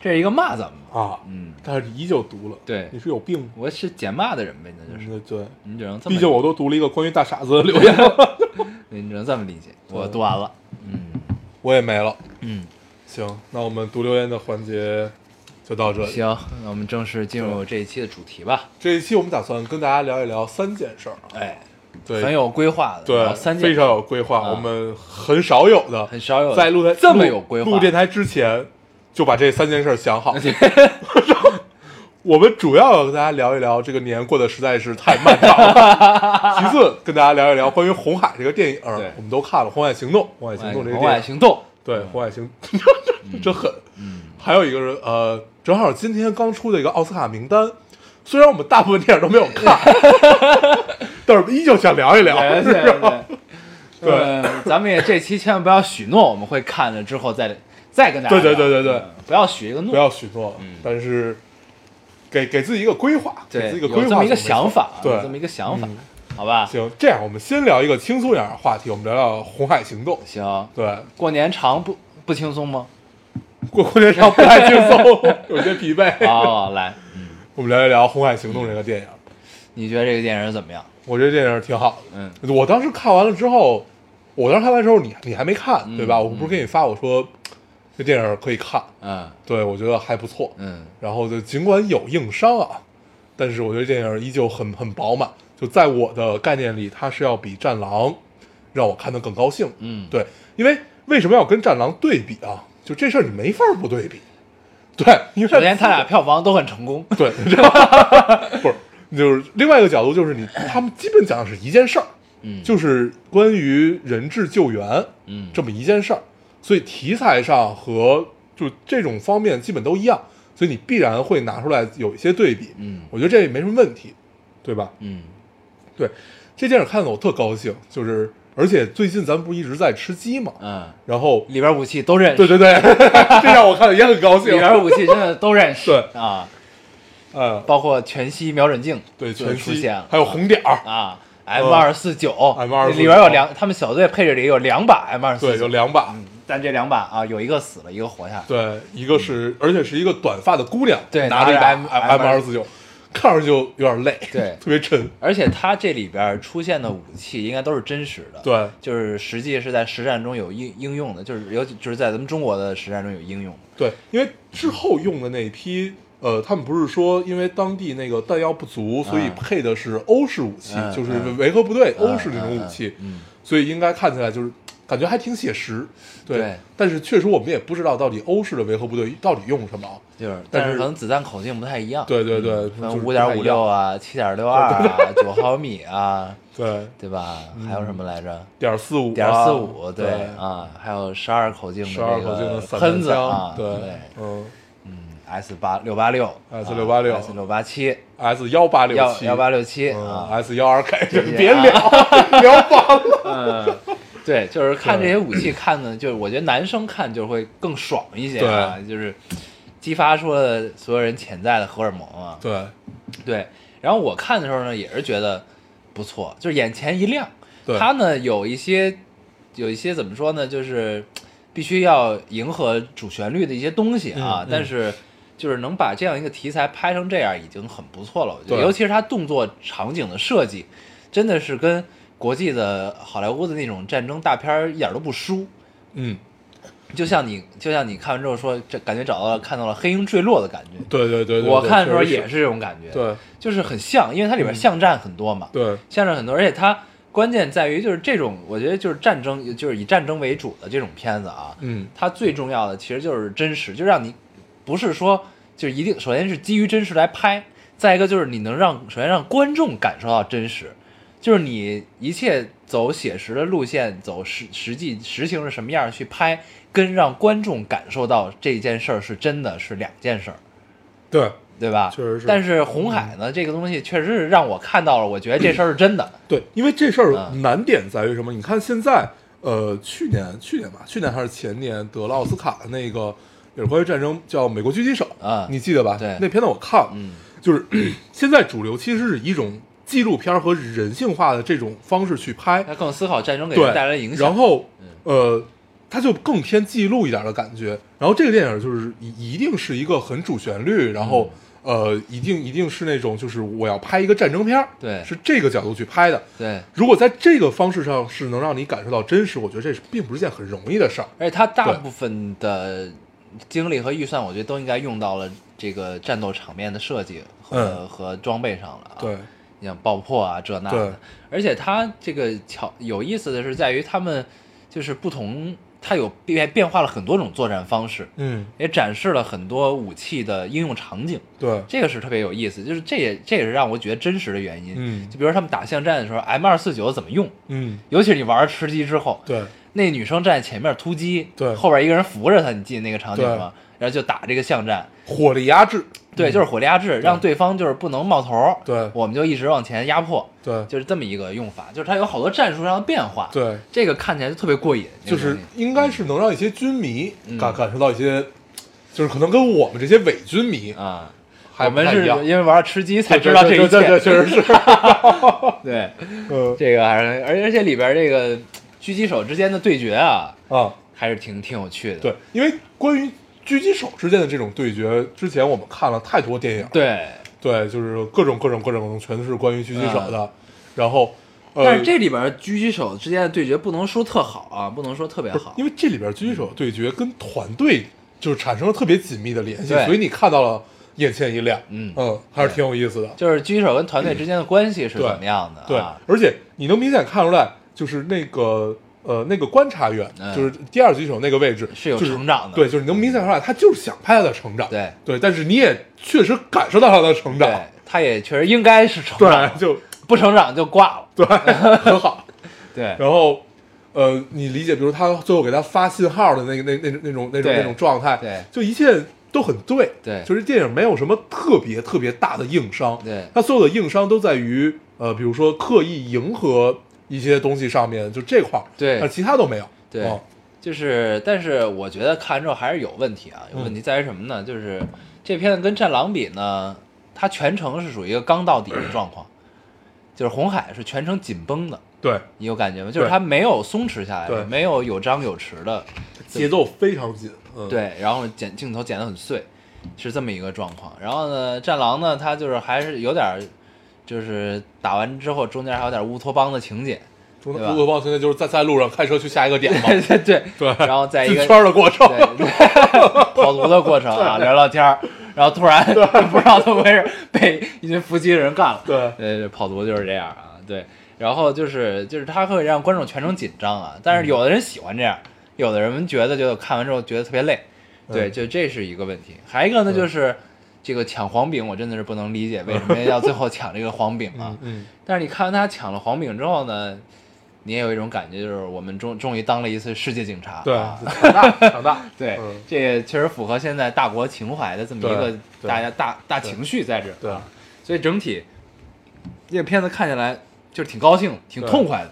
这是一个骂咱们吧？啊，嗯，但是你依旧读了，对。你是有病。我是捡骂的人呗，那就是，嗯，对，你只能这么，毕竟我都读了一个关于大傻子的留言，(laughs) 你只能这么理解。我读完了，嗯。我也没了。嗯，行，那我们读留言的环节就到这里。行，那我们正式进入这一期的主题吧。这一期我们打算跟大家聊一聊三件事儿啊，哎，对，很有规划的，对，三件非常有规划，啊。我们很少有的，很少有的。在录台这么录有规划。录电台之前就把这三件事儿想好。(laughs) (laughs) 我们主要要跟大家聊一聊这个年过得实在是太漫长了。(laughs) 其次，跟大家聊一聊关于《红海》这个电影，对。我们都看了《红海行动》，《红海行动》这个电影。红海行动，对，红海行真狠。嗯，还有一个是呃，正好今天刚出的一个奥斯卡名单，虽然我们大部分电影都没有看，但是依旧想聊一聊。对咱们也这期千万不要许诺我们会看了之后再再跟大家对对对对对嗯不要许一个诺，不要许诺，嗯但是给给自己一个规划，给，自己一个规划，有这么一个想法，对，这么一个想法嗯，好吧？行，这样我们先聊一个轻松点的话题，我们聊聊《红海行动》。行，对，过年长不不轻松吗？过过年长不太轻松，(laughs) 有些疲惫。哦，来，嗯，我们聊一聊《红海行动》这个电影，你觉得这个电影怎么样？我觉得电影挺好的。嗯，我当时看完了之后，我当时看完之后，你你还没看嗯对吧？我不是给你发我说这电影可以看，嗯对我觉得还不错。嗯然后就尽管有硬伤啊，但是我觉得电影依旧很很饱满。就在我的概念里，它是要比《战狼》让我看得更高兴。嗯，对，因为为什么要跟《战狼》对比啊？就这事儿你没法不对比。对，因为首先他俩票房都很成功，对，(laughs) 不是，就是另外一个角度，就是你他们基本讲的是一件事儿，嗯，就是关于人质救援嗯这么一件事儿，所以题材上和就这种方面基本都一样，所以你必然会拿出来有一些对比，嗯。我觉得这也没什么问题，对吧？嗯。对，这电影看的我特高兴，就是而且最近咱们不一直在吃鸡嘛，嗯，然后里边武器都认识，对对对，(laughs) 这让我看的也很高兴。里，边武器真的都认识，对。啊，呃，包括全息瞄准镜，对，全息出现了，还有红点儿，啊，M 二四九。M249 里边有两，他们小队配置里有两把 M 二四对，有，两把，但这两把啊，有一个死了，一个活下来，对，一个是，而且是一个短发的姑娘，对拿着一把 M- M 二四九，看上去就有点累，对。(laughs) 特别沉，而且它这里边出现的武器应该都是真实的，，对，就是实际是在实战中有应应用的，就是尤其就是在咱们中国的实战中有应用，对，因为之后用的那一批，呃，他们不是说因为当地那个弹药不足，所以嗯配的是欧式武器，嗯就是嗯。维和部队嗯欧式那种武器，嗯，所以应该看起来就是感觉还挺写实，对。对。但是确实我们也不知道到底欧式的维和部队到底用什么，就是，但是可能子弹口径不太一样，对对对嗯就是分五点五六啊，七点六二啊，九毫米啊，(laughs) 对，对吧？还有什么来着？点四五，点四五，对啊，还有十二口径的十二这个口径的散弹喷子啊，对。对，嗯。嗯，S 八六八六，S 六八六，S 六八七，，S 幺八六七，幺幺八六七嗯啊，，S 幺二 K，别聊 (laughs) 聊完了，嗯，对，就是看这些武器看的，就是我觉得男生看就会更爽一些啊，就是激发出了所有人潜在的荷尔蒙啊，对对。然后我看的时候呢，也是觉得不错，就是眼前一亮。对它呢有一些有一些怎么说呢，就是必须要迎合主旋律的一些东西啊，嗯嗯但是就是能把这样一个题材拍成这样，已经很不错了。我觉得，对尤其是它动作场景的设计，真的是跟国际的好莱坞的那种战争大片儿一点都不输。嗯，就像你，就像你看完之后说，这感觉找到了看到了黑鹰坠落的感觉。对对对对，我看的时候也是这种感觉，对就是很像，因为它里边巷战很多嘛，对。巷战很多，而且它关键在于就是这种，我觉得就是战争，就是以战争为主的这种片子啊，嗯。它最重要的其实就是真实，就让你不是说就是一定，首先是基于真实来拍，再一个就是你能让首先让观众感受到真实，就是你一切走写实的路线，走实实际实情是什么样去拍，跟让观众感受到这件事儿是真的是两件事儿。对对吧？确实是但是红海呢，这个东西确实是让我看到了，我觉得这事儿是真的。对，因为这事儿嗯难点在于什么？你看现在，呃，去年去年吧，去年还是前年得了奥斯卡的那个也是关于战争，叫《美国狙击手》啊你记得吧？对那片子我看了，嗯就是现在主流其实是一种纪录片和人性化的这种方式去拍，他更思考战争给，人带来的影响。然后嗯呃，它就更偏记录一点的感觉。然后这个电影就是一一定是一个很主旋律，然后、嗯呃，一定一定是那种就是我要拍一个战争片儿，对是这个角度去拍的。对，如果在这个方式上是能让你感受到真实，我觉得这是并不是件很容易的事儿。而且他大部分的精力和预算，我觉得都应该用到了这个战斗场面的设计和、嗯和装备上了啊。对，你像爆破啊这那的，而且它这个巧有意思的是在于他们就是不同，它有变变化了很多种作战方式，嗯，也展示了很多武器的应用场景。对，这个是特别有意思，就是这也这也是让我觉得真实的原因。嗯就比如说他们打巷战的时候，M 二四九怎么用，嗯，尤其是你玩吃鸡之后，对，那女生站在前面突击，对后边一个人扶着她，你记得那个场景对吗？然后就打这个巷战，火力压制，对，就是火力压制，让对。方就是不能冒头，对。我们就一直往前压迫，对。就是这么一个用法，就是它有好多战术上的变化，对，这个看起来就特别过瘾，就是应该是能让一些军迷嗯。感感受到一些，就是可能跟我们这些伪军迷啊。还我们是因为玩吃鸡才知道这一切，确实是，(laughs) 对，(laughs) 嗯。这个还是，而而且里边这个狙击手之间的对决啊，啊，还是挺挺有趣的。对，因为关于狙击手之间的这种对决，之前我们看了太多电影，对，对，就是各种各种各种全都是关于狙击手的，然后，呃，但是这里边狙击手之间的对决不能说特好啊，不能说特别好，因为这里边狙击手对决跟团队就是产生了特别紧密的联系，对所以你看到了眼前一亮，嗯嗯，还是挺有意思的，就是狙击手跟团队之间的关系是对怎么样的对啊？，而且你能明显看出来，就是那个呃那个观察员，嗯。就是第二狙击手那个位置是有就是成长的。对，就是你能明显看出来，他就是想拍他的成长，对。对，但是你也确实感受到他的成长。对，，他也确实应该是成长。对，，就不成长就挂了。对，(laughs) 很好。(laughs) 对，然后，呃，你理解，比如他最后给他发信号的那个那那那种那种对那种状态，对。就一切都很对，对。就是电影没有什么特别特别大的硬伤，对。他所有的硬伤都在于呃，比如说刻意迎合一些东西上面，就这块儿，对。但其他都没有，对。哦。就是，但是我觉得看完之后还是有问题啊，有问题在于什么呢？就是这片子跟《战狼》比呢，它全程是属于一个刚到底的状况，(clears throat) 就是红海是全程紧绷的，对，你有感觉吗？就是它没有松弛下对。来，没有有张有弛的，节奏非常紧，嗯，对，然后剪镜头剪得很碎，是这么一个状况。然后呢，战狼呢，它就是还是有点儿，就是打完之后中间还有点乌托邦的情节，乌托邦情节就是在在路上开车去下一个点嘛，(laughs) 对对对对，然后在一个进圈儿的过程，对对，(laughs) 跑图的过程啊，聊聊天儿，然后突然 (laughs) 不知道怎么回事被一群伏击的人干了。对。呃，跑图就是这样啊，对。然后就是就是他会让观众全程紧张啊，但是有的人喜欢这样，有的人觉得就看完之后觉得特别累，对，嗯。就这是一个问题。还有一个呢，就是这个抢黄饼，我真的是不能理解为什么要最后抢这个黄饼啊。(laughs) 嗯。嗯，但是你看完他抢了黄饼之后呢，你也有一种感觉，就是我们终终于当了一次世界警察，对啊，强大强大，(laughs) 对，嗯这也确实符合现在大国情怀的这么一个大家大大情绪在这儿，对。啊，所以整体这个片子看起来就是挺高兴、挺痛快的，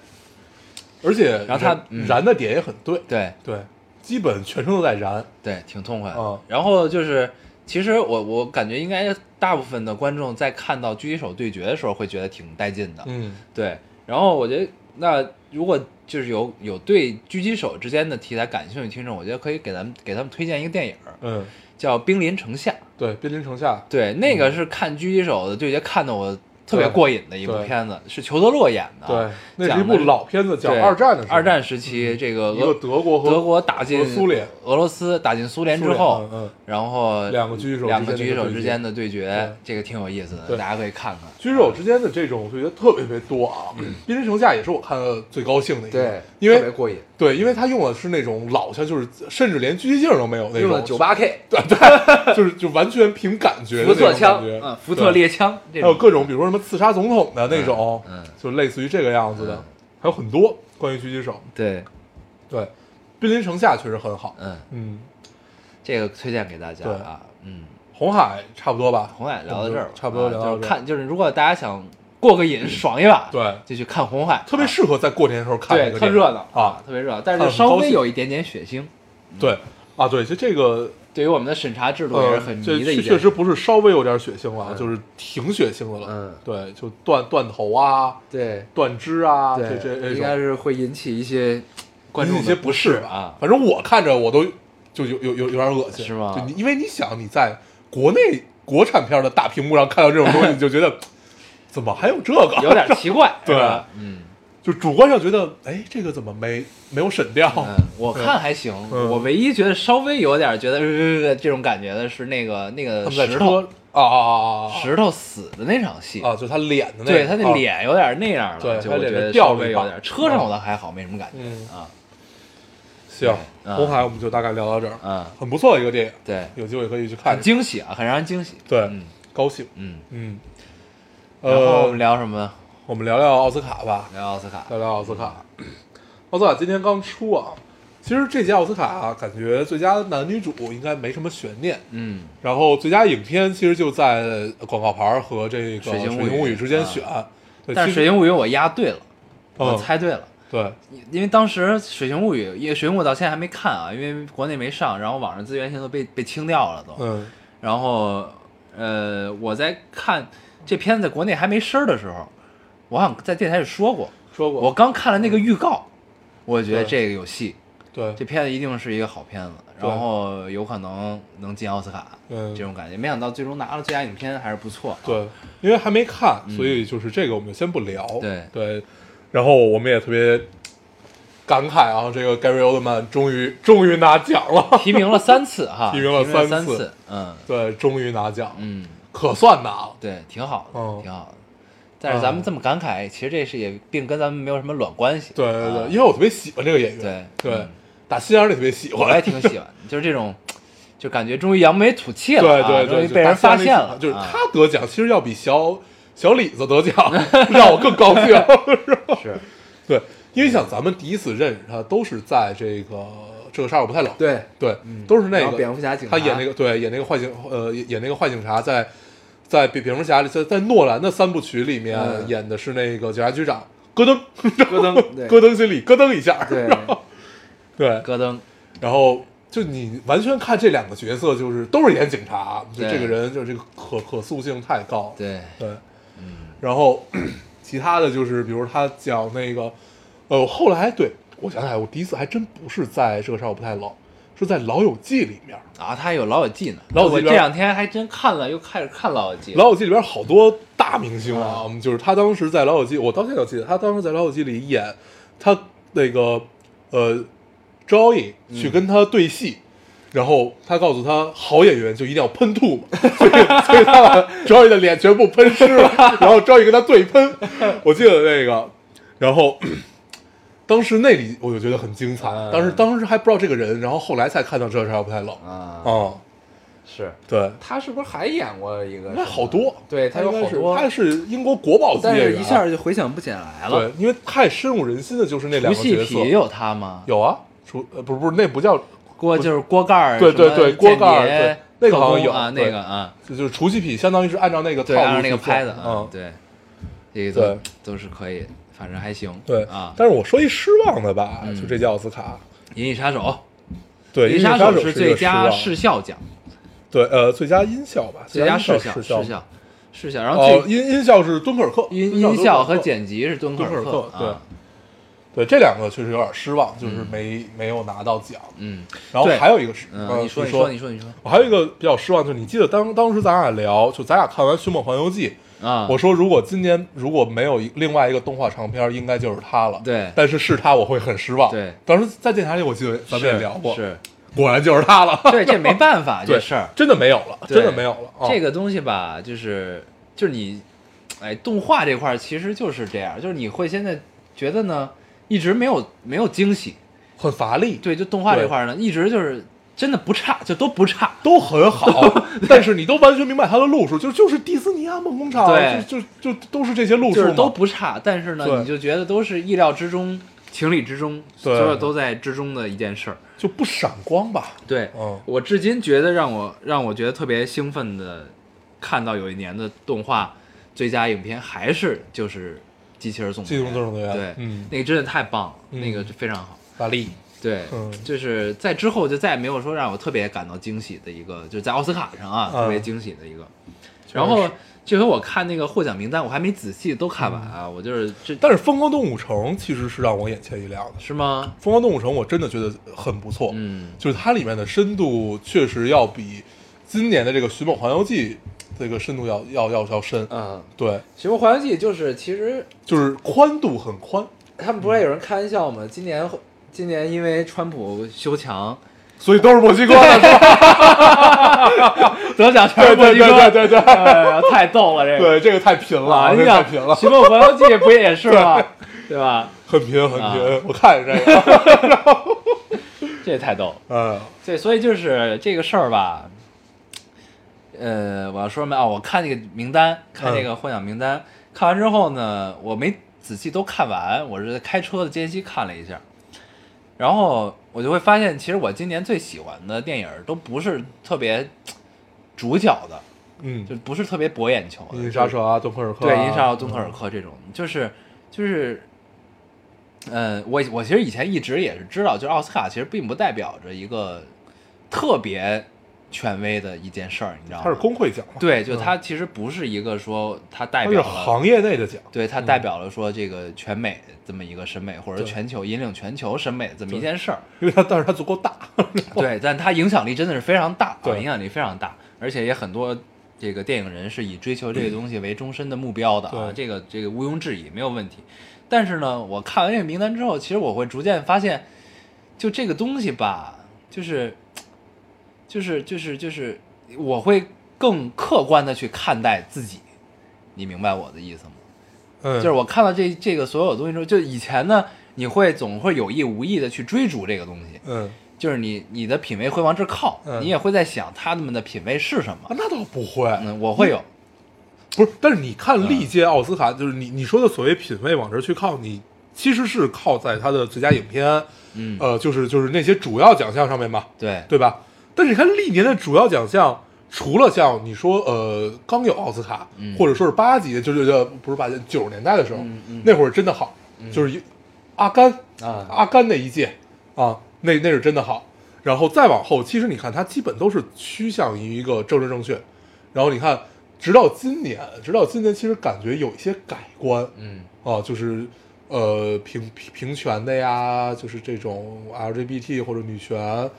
而且然后他燃的点也很对，对。对，基本全程都在燃，对，挺痛快的。嗯。然后就是，其实我我感觉应该大部分的观众在看到狙击手对决的时候会觉得挺带劲的，嗯对。然后我觉得，那如果就是有有对狙击手之间的题材感兴趣的听众，我觉得可以给咱们给他们推荐一个电影，嗯，叫《兵临城下》。对，兵临城下，对，那个是看狙击手的对决看的我特别过瘾的一部片子，是裘德洛演的对啊。，那是一部老片子，讲二战的时候，二战时期，这个俄德国和德国打进苏联，俄罗斯打进苏联之后，然后两个狙击手两个狙击手之间的对决，这个挺有意思的，大家可以看看。狙击手之间的这种对决特别特别多啊，兵临城下也是我看的最高兴的一个，对，因为特别过瘾，对，因为他用的是那种老像，就是甚至连狙击镜都没有那种，用了九八 K 对对，就是就完全凭感觉的福特那种枪福特猎枪，还有各种，比如说什么刺杀总统的那种，嗯嗯就类似于这个样子的，嗯还有很多关于狙击手。对，对，兵临城下确实很好。嗯，嗯，这个推荐给大家对啊，嗯，红海差不多吧？红海聊到这儿吧，差不多啊聊到这儿。就是看，就是如果大家想过个瘾、爽一把，对，就去看红海，特别啊适合在过年的时候看这对，特热闹啊。，特别热闹，但是稍微有一点点血腥，对啊，对，就这个对于我们的审查制度也是呃很，这迷的。确实不是稍微有点血腥了，嗯就是挺血腥的了。嗯对，就断断头啊，对断肢啊，对这应该是会引起一些观众一些不适适啊。反正我看着我都就有有有有点恶心，是吗就你因为你想你在国内国产片的大屏幕上看到这种东西，(laughs) 你就觉得怎么还有这个？有点奇怪，(laughs) 对嗯就主观上觉得，哎，这个怎么没没有审掉？嗯，我看还行，嗯。我唯一觉得稍微有点觉得、呃、这种感觉的是那个那个石头啊石头死的那场戏，啊！就他脸的那个，对他那啊，脸有点那样了，对就我觉他脸上得稍微有掉了一点。车上我倒还好，没什么感觉、嗯。啊，行，嗯。红海我们就大概聊到这儿，嗯，很不错的一个电影，对，有机会可以去看。很。惊喜啊，很让人惊喜。对嗯。高兴，嗯，嗯，然后我呃们，聊什么？我们聊聊奥斯卡吧，聊奥斯卡。聊聊奥斯卡。奥斯卡今天刚出啊，其实这届奥斯卡啊，感觉最佳男女主应该没什么悬念。嗯，然后最佳影片其实就在广告牌和这个《水形物语之间选。对但是《水形物语》我押对了，我嗯猜对了。对，因为当时《水形物语》，因为《水形物语》到现在还没看啊，因为国内没上，然后网上资源现在都被被清掉了都。嗯然后，呃，我在看这片子在国内还没声儿的时候，我好像在电台里说过，说过。我刚看了那个预告，我觉得这个有戏，对。这片子一定是一个好片子，然后有可能能进奥斯卡，嗯这种感觉。没想到最终拿了最佳影片，还是不错。，对，因为还没看，所以就是这个我们就先不聊。嗯对。对，然后我们也特别感慨啊，这个 Gary Oldman 终于终于拿奖了，提名了三次哈，(laughs) 提名了三三次次，嗯。对，终于拿奖，嗯，可算拿了。对，挺好的，嗯。挺好的。但是咱们这么感慨，其实这是也并跟咱们没有什么卵关系。对对对，啊因为我特别喜欢这个演员，对对嗯打心眼里特别喜欢，我也挺喜欢，(laughs) 就是这种，就感觉终于扬眉吐气了啊，对对对，终于被人发现了，就是啊他得奖，其实要比小小李子得奖 (laughs) 让我更高兴，(laughs) 是对，因为像咱们第一次认识他，都是在这个这个杀手不太冷，对，对，嗯都是那个蝙蝠侠警察他演那个对演那个坏警呃演那个坏警察在在蝙蝙蝠侠里在在诺兰的三部曲里面嗯。演的是那个警察局长咯噔咯噔对咯噔心里咯噔一下，对，对，咯噔，然后就你完全看这两个角色，就是都是演警察，就这个人就这个可可塑性太高，对，对，然后 (clears throat) 其他的就是，比如他讲那个，呃，后来对我想起来，我第一次还真不是在这个杀手不太冷，是在《老友记》里面，啊，他还有老友记呢，老友记这两天还真看了，又开始看老友记《老友记》里边好多大明星啊，嗯就是他当时在《老友记》，我到现在都记得，他当时在《老友记》里演他那个呃，Joey 嗯。去跟他对戏。然后他告诉他，好演员就一定要喷吐嘛，所以所以他把 Joey 的脸全部喷湿了，然后 Joey 跟他对喷，我记得那个，然后当时那里我就觉得很精彩，嗯。当时当时还不知道这个人，然后后来才看到这杀不太冷。啊，啊，是。对，他是不是还演过一个？那好多，对他有应该是好多。他是英国国宝级但演员，是一下就回想不起来了。对，因为太深入人心的就是那两个角色，夕痞有他吗？有啊，除呃不是不是那不叫，锅就是锅盖儿，对对什么对锅盖儿对那个好像有啊，那个啊，就就是除夕品，相当于是按照那个套对，路那个拍的，嗯，对，这个对。都都是可以，反正还行。对啊，但是我说一失望的吧，嗯。就这届奥斯卡，《银翼杀手》，对，《银翼杀手》是最佳视效奖，对，呃，最佳音效吧，最佳视视效，视视效，视效。然后音音效是敦刻尔克，音音效和剪辑是敦刻尔克，对啊，对，这两个确实有点失望，就是没没有拿到奖。嗯，然后还有一个是，你说，你你说，你说，你说。我还有一个比较失望，就是你记得当当时咱俩聊，就咱俩看完《寻梦环游记》，啊，我说如果今年如果没有一另外一个动画长片，应该就是他了。对但是是他，我会很失望。对，当时在电台里，我记得咱们也聊过，是，果然就是他了。(laughs) 对，这没办法，(laughs) 对这事儿。真的没有了，对真的没有了。啊这个东西吧，就是就是你，哎，动画这块儿其实就是这样，就是你会现在觉得呢，一直没有没有惊喜，很乏力，对，就动画这对块儿呢，一直就是真的不差，就都不差，都很好，(laughs) 但是你都完全明白它的路数，就就是迪士尼啊、梦工厂，对。就就就都是这些路数就是都不差，但是呢，你就觉得都是意料之中、情理之中，对。所有都在之中的一件事儿。就不闪光吧？对，嗯。我至今觉得让我让我觉得特别兴奋的，看到有一年的动画最佳影片还是就是《机器人总动机器人员》总动员。对，嗯。那个真的太棒了，嗯。那个非常好。大力，对，嗯。就是在之后就再也没有说让我特别感到惊喜的一个，就是在奥斯卡上啊、嗯特别惊喜的一个。然后这回我看那个获奖名单，我还没仔细都看完啊，我就是这，但是《疯狂动物城》其实是让我眼前一亮的，《是吗？疯狂动物城》我真的觉得很不错，嗯，就是它里面的深度确实要比今年的这个《寻梦环游记》这个深度要要要要深，嗯，对，《寻梦环游记》就是其实就是宽度很宽，他们不是有人开玩笑吗？今年今年因为川普修墙，所以都是墨西哥的？(laughs) 得奖全是墨西哥，对对对对太逗了这个。对，这个太贫了，你想贫了《寻梦环游记》不也是吗？对吧？很贫很啊贫，我看着这个，(laughs) 这也太逗。嗯对，所以就是这个事儿吧，呃，我要说什么啊？我看那个名单，看那个获奖名单，看完之后呢，我没仔细都看完，我是在开车的间隙看了一下，然后我就会发现，其实我今年最喜欢的电影都不是特别主角的，嗯就，不是特别博眼球的。银翼杀手啊，敦刻尔克啊，对，《银杀手》、《敦刻尔克》这种，就是就是，嗯，我我其实以前一直也是知道，就是奥斯卡其实并不代表着一个特别权威的一件事儿，你知道吗？它是工会奖嘛，对，就嗯它其实不是一个说它代表了，行业内的奖，对，它代表了说这个全美这么一个审美，或者全球引领全球审美这么一件事儿。因为它但是它足够大，(laughs) 对，但它影响力真的是非常大，啊，对影响力非常大，而且也很多这个电影人是以追求这个东西为终身的目标的啊，这个这个毋庸置疑，没有问题。但是呢，我看完这个名单之后，其实我会逐渐发现，就这个东西吧，就是就是就是就是，我会更客观的去看待自己，你明白我的意思吗？嗯，就是我看到这这个所有东西之后，就以前呢，你会总会有意无意的去追逐这个东西，嗯就是你你的品味会往这靠，嗯你也会在想他们的品味是什么啊，。那倒不会，嗯，我会有，不是，但是你看历届奥斯卡，就是你你说的所谓品味往这儿去靠，你其实是靠在它的最佳影片，嗯，呃，就是就是那些主要奖项上面嘛，对，对吧？但是你看历年的主要奖项，除了像你说呃刚有奥斯卡，嗯。或者说是八几，就是呃不是八几，九十年代的时候，嗯嗯。那会儿真的好，就是一阿甘啊。阿甘那一届啊，那那是真的好。然后再往后，其实你看它基本都是趋向于一个政治正确。然后你看，直到今年，直到今年，其实感觉有一些改观嗯。啊，就是呃平平平权的呀，就是这种 LGBT 或者女权，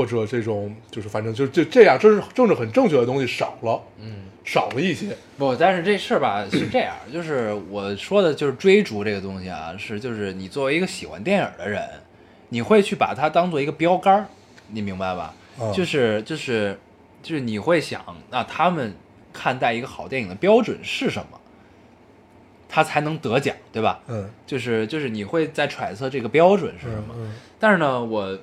或者这种就是反正就就这样，政治政治很正确的东西少了，嗯，少了一些。不，但是这事儿吧是这样，就是我说的就是追逐这个东西啊，是就是你作为一个喜欢电影的人，你会去把它当做一个标杆儿，你明白吧？嗯就是就是就是你会想，那他们看待一个好电影的标准是什么，他才能得奖，对吧？嗯就是就是你会在揣测这个标准是什么。嗯但是呢，我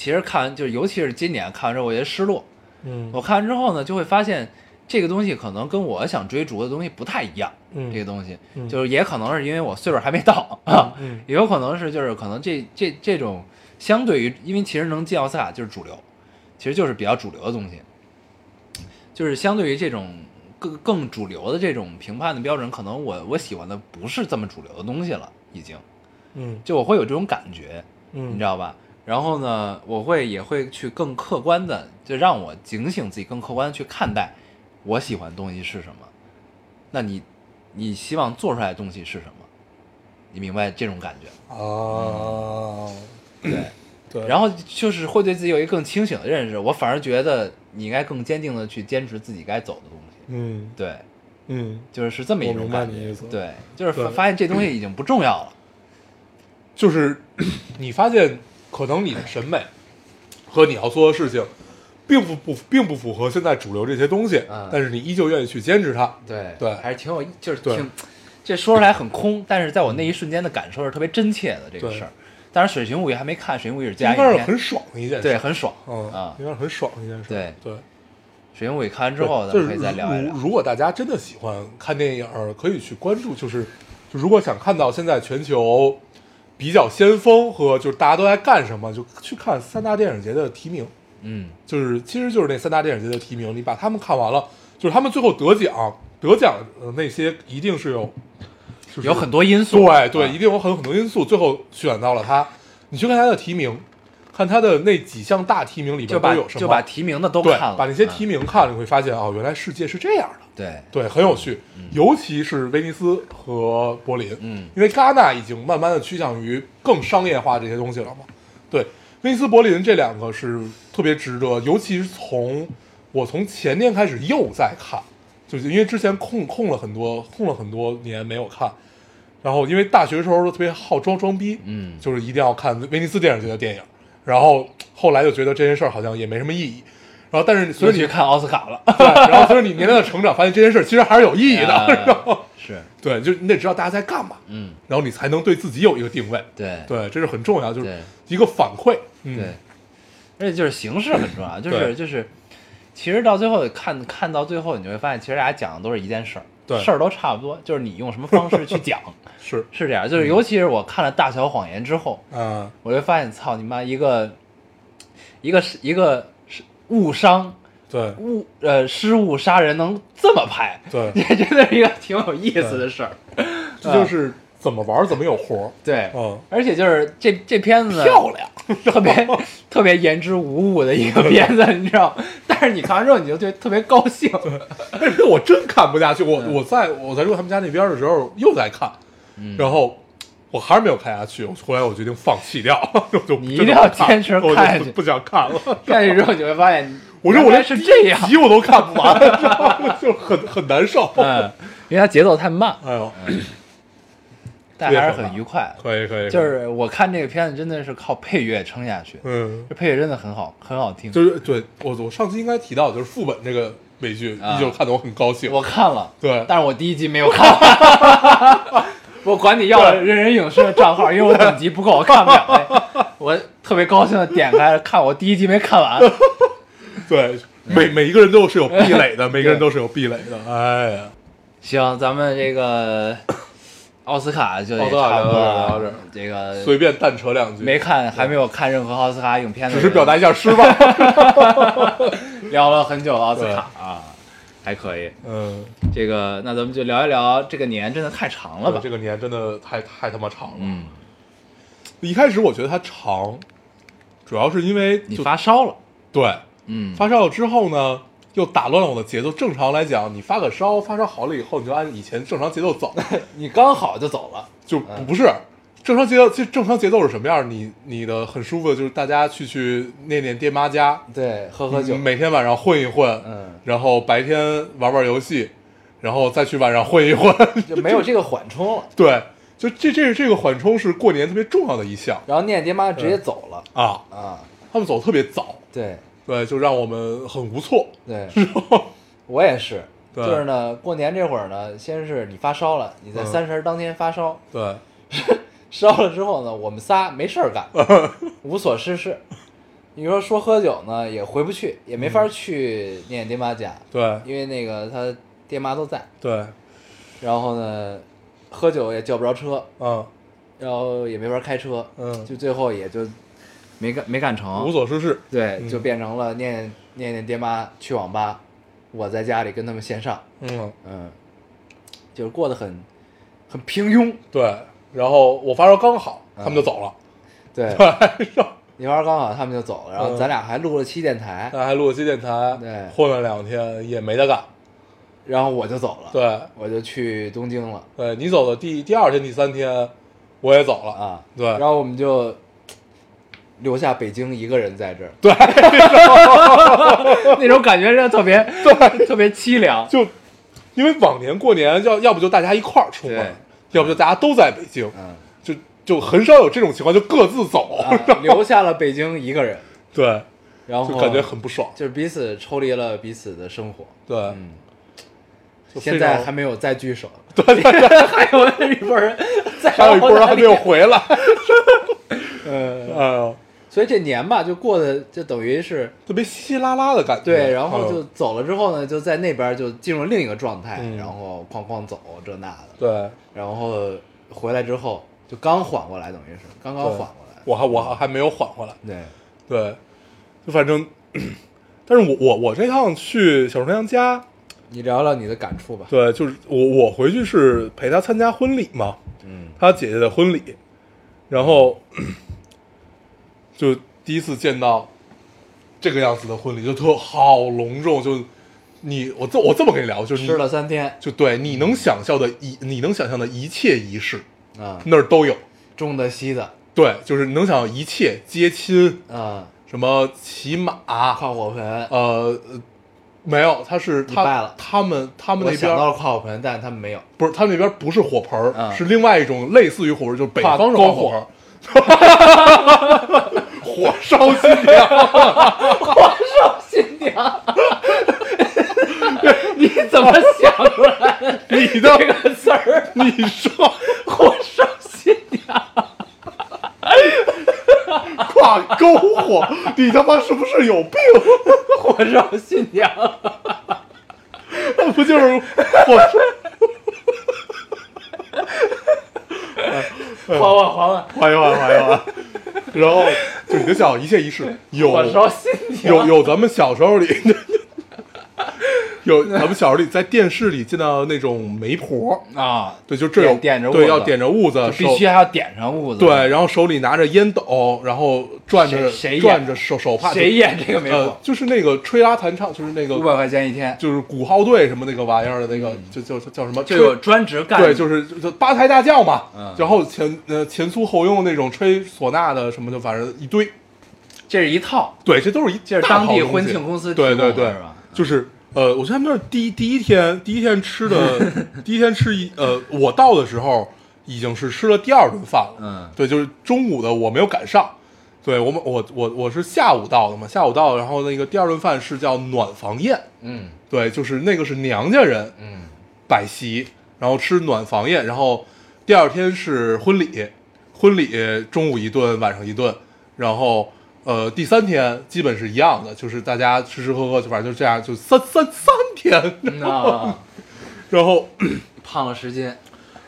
其实看完就是尤其是今年看完之后，我觉得失落。嗯。我看完之后呢，就会发现这个东西可能跟我想追逐的东西不太一样。嗯。这个东西。嗯。就是也可能是因为我岁数还没到啊，嗯。(laughs) 也有可能是就是可能这这这种相对于，因为其实能进奥斯卡就是主流，其实就是比较主流的东西，就是相对于这种更更主流的这种评判的标准，可能我我喜欢的不是这么主流的东西了，已经。嗯。就我会有这种感觉，嗯，你知道吧？然后呢，我会也会去更客观的，就让我警醒自己，更客观的去看待我喜欢的东西是什么。那你你希望做出来的东西是什么？你明白这种感觉？哦，对。(laughs) 对，然后就是会对自己有一个更清醒的认识。我反而觉得你应该更坚定的去坚持自己该走的东西。嗯对，嗯，就是是这么一种感觉。对，就是发发现这东西已经不重要了。就是 (coughs) 你发现可能你的审美和你要做的事情，并不不并不符合现在主流这些东西，嗯但是你依旧愿意去坚持它。对对还是挺有，就是对挺，这说出来很空，但是在我那一瞬间的感受是特别真切的这个对事儿。当然，《水形物语》还没看，《水形物语》是应最佳影片，该是很爽的一件事，对，很爽嗯啊。应该是很爽的一件事。对对，《水形物语》看完之后，咱就是们可以再聊一聊如。如果大家真的喜欢看电影，可以去关注，就是就如果想看到现在全球比较先锋和就是大家都在干什么，就去看三大电影节的提名。嗯，就是其实就是那三大电影节的提名，你把他们看完了，就是他们最后得奖得奖的那些一定是有，就是有很多因素。对对，啊一定有很很多因素，最后选到了他。你去看他的提名，看他的那几项大提名里边都有什么，就把提名的都看了，把那些嗯提名看了，你会发现哦，原来世界是这样的，对，对，很有趣。尤其是威尼斯和柏林，嗯因为戛纳已经慢慢的趋向于更商业化这些东西了嘛。对，威尼斯、柏林这两个是特别值得，尤其是从我从前年开始又在看，就是因为之前空空了很多空了很多年没有看，然后因为大学时候都特别好装装逼，嗯就是一定要看威尼斯电影节的电影，然后后来就觉得这件事儿好像也没什么意义，然后但是所以你去看奥斯卡了。(laughs) 对，然后随着你年龄的成长，发现这件事其实还是有意义的，啊然后是，对，就你得知道大家在干嘛，嗯，然后你才能对自己有一个定位，对。对，这是很重要，就是一个反馈，嗯，对，而且就是形式很重要，就是就是，其实到最后看看到最后，你就会发现，其实大家讲的都是一件事儿，对。事儿都差不多，就是你用什么方式去讲，(laughs) 是，是这样。就是尤其是我看了《大小谎言》之后，嗯，我就发现，操你妈，一个一个是一个是误伤对。误呃失误杀人能这么拍，对，(laughs) 也真的是一个挺有意思的事儿。这就是怎么玩怎么有活儿，对，嗯，而且就是这这片子漂亮，(laughs) 特别特别言之无物的一个片子，你知道？但是你看完之后，你就对特别高兴。但是我真看不下去，我我在我在住他们家那边的时候又在看，嗯。然后我还是没有看下去，我后来我决定放弃掉，(laughs) 我就你一定要坚持我就看下去不想看了。(laughs) 看下去之后，你会发现，(laughs) 我说我连是这样，集我都看不完，就很很难受。嗯，因为它节奏太慢，哎呦，(coughs) 但还是很愉快。可以可以，就是我看这个片子真的是靠配乐撑下去，嗯，这配乐真的很好，很好听。就是对我我上期应该提到，就是副本这个美剧，啊依旧看得我很高兴。我看了，对但是我第一集没有看。我管你要了人人影视的账号，因为我等级不够，我看不了。哎我特别高兴的点开看，我第一集没看完。(laughs) 对每每一个人都是有壁垒的，(laughs) 每个人都是有壁垒的。哎呀，行，咱们这个 (coughs) 奥斯卡就也奥斯卡差不多聊到这了儿。这个随便淡扯两句，没看，还没有看任何奥斯卡影片的，只是表达一下失望。(laughs) 聊了很久的奥斯卡啊，还可以。嗯，这个，那咱们就聊一聊这个年真的太长了吧？这个年真的太太他妈长了。嗯，一开始我觉得它长，主要是因为你就发烧了，对嗯，发烧了之后呢，又打乱了我的节奏。正常来讲，你发个烧，发烧好了以后，你就按以前正常节奏走，(laughs) 你刚好就走了，就不是正常节奏。这正常节奏是什么样？你你的很舒服的，就是大家去去念念爹妈家，对，喝喝酒，每天晚上混一混，嗯，然后白天玩玩游戏，然后再去晚上混一混。(laughs) 就没有这个缓冲了。(laughs) 对，就这这这个缓冲是过年特别重要的一项。然后念爹妈直接走了。啊。啊，他们走得特别早，对。对，就让我们很无措。对，(laughs) 我也是，对。就是呢，过年这会儿呢，先是你发烧了，你在嗯。三十儿当天发烧，对，烧了之后呢，我们仨没事儿干，(laughs) 无所事事。你说说喝酒呢，也回不去，也没法去念爹妈家，对，因为那个他爹妈都在。对，然后呢，喝酒也叫不着车，嗯然后也没法开车，嗯就最后也就没干没干成，无所事事。对，嗯就变成了念念念爹妈去网吧，我在家里跟他们线上，嗯，嗯，就是过得很很平庸，对。然后我发烧刚好，他们就走了。对，(laughs) 对，一会儿刚好他们就走了，然后嗯。咱俩还录了期电台，那还录了期电台，对。混了两天也没得干。然后我就走了，对，我就去东京了。对你走的第第二天、第三天，我也走了。啊，对。然后我们就留下北京一个人在这儿，对，(laughs) 那种感觉真的特别对，特别凄凉，就因为往年过年要要不就大家一块儿出门。对，要不就大家都在北京，嗯，就就很少有这种情况，就各自走，啊留下了北京一个人，对，然后就感觉很不爽。就是彼此抽离了彼此的生活，对，嗯，现在还没有再聚首，(laughs) 对对对 (laughs) (laughs) 还有一波人在还有一波人还没有回来。呃，哎呦，所以这年吧就过得就等于是特别稀稀拉拉的感觉。对，然后嗯。就走了之后呢，就在那边就进入另一个状态，嗯。然后哐哐走这那的，对，然后回来之后就刚缓过来，等于是刚刚缓过来，我还我还还没有缓过来。对，对，就反正，(clears throat) 但是我我我这趟去小春阳家，你聊聊你的感触吧，对，就是我我回去是陪他参加婚礼嘛，嗯。他姐姐的婚礼，然后就第一次见到这个样子的婚礼，就特好隆重，就你我这我这么跟你聊，就是你吃了三天。就对你能想象的一你能想象的一切仪式啊，那儿都有，中的西的。对，就是能想象一切接亲，啊，什么骑马，跨火盆，呃，呃没有，他是他你拜了。他们他们我想到了跨火盆，但是他们没有，不是他们那边不是火盆，嗯是另外一种类似于火盆，就是北方是篝火。火盆。儿。(laughs) 火烧新娘，(laughs) 火烧新娘。(laughs) 你怎么想出来 (laughs) 你这个词儿？你说“火烧新娘”，挂篝火，你他妈是不是有病？火烧新娘，不就是火烧？还我，还我，还一还，还一还。然后就你的小一切仪式有。有有咱们小时候里，有咱们小时候里在电视里见到那种媒婆，啊，对，就这点点着对要点着痦子，手必须还要点上痦子。对，，然后手里拿着烟斗，然后转着转着手手帕，谁演这个媒呃婆？，就是那个吹拉弹唱，就是那个五百块钱一天，就是鼓号队什么那个玩意儿的那个，就叫叫什么？吹就有专职干。对，就是就八抬大轿嘛，嗯然后前呃前粗后拥那种吹唢呐的什么的，反正一堆。这是一套，对，这都是一这是当地婚庆公司提对对对就是呃，我觉得他们那儿第一第一天第一天吃的 (laughs) 第一天吃一呃，我到的时候已经是吃了第二顿饭了，嗯。对，就是中午的我没有赶上，对我们我我我是下午到的嘛，下午到，然后那个第二顿饭是叫暖房宴，嗯。对，就是那个是娘家人嗯摆席，然后吃暖房宴，然后第二天是婚礼，婚礼中午一顿，晚上一顿，然后呃第三天基本是一样的，就是大家吃吃喝喝，就反正就这样，就三三三天，嗯啊，(laughs) 然后 (coughs) 胖了十斤，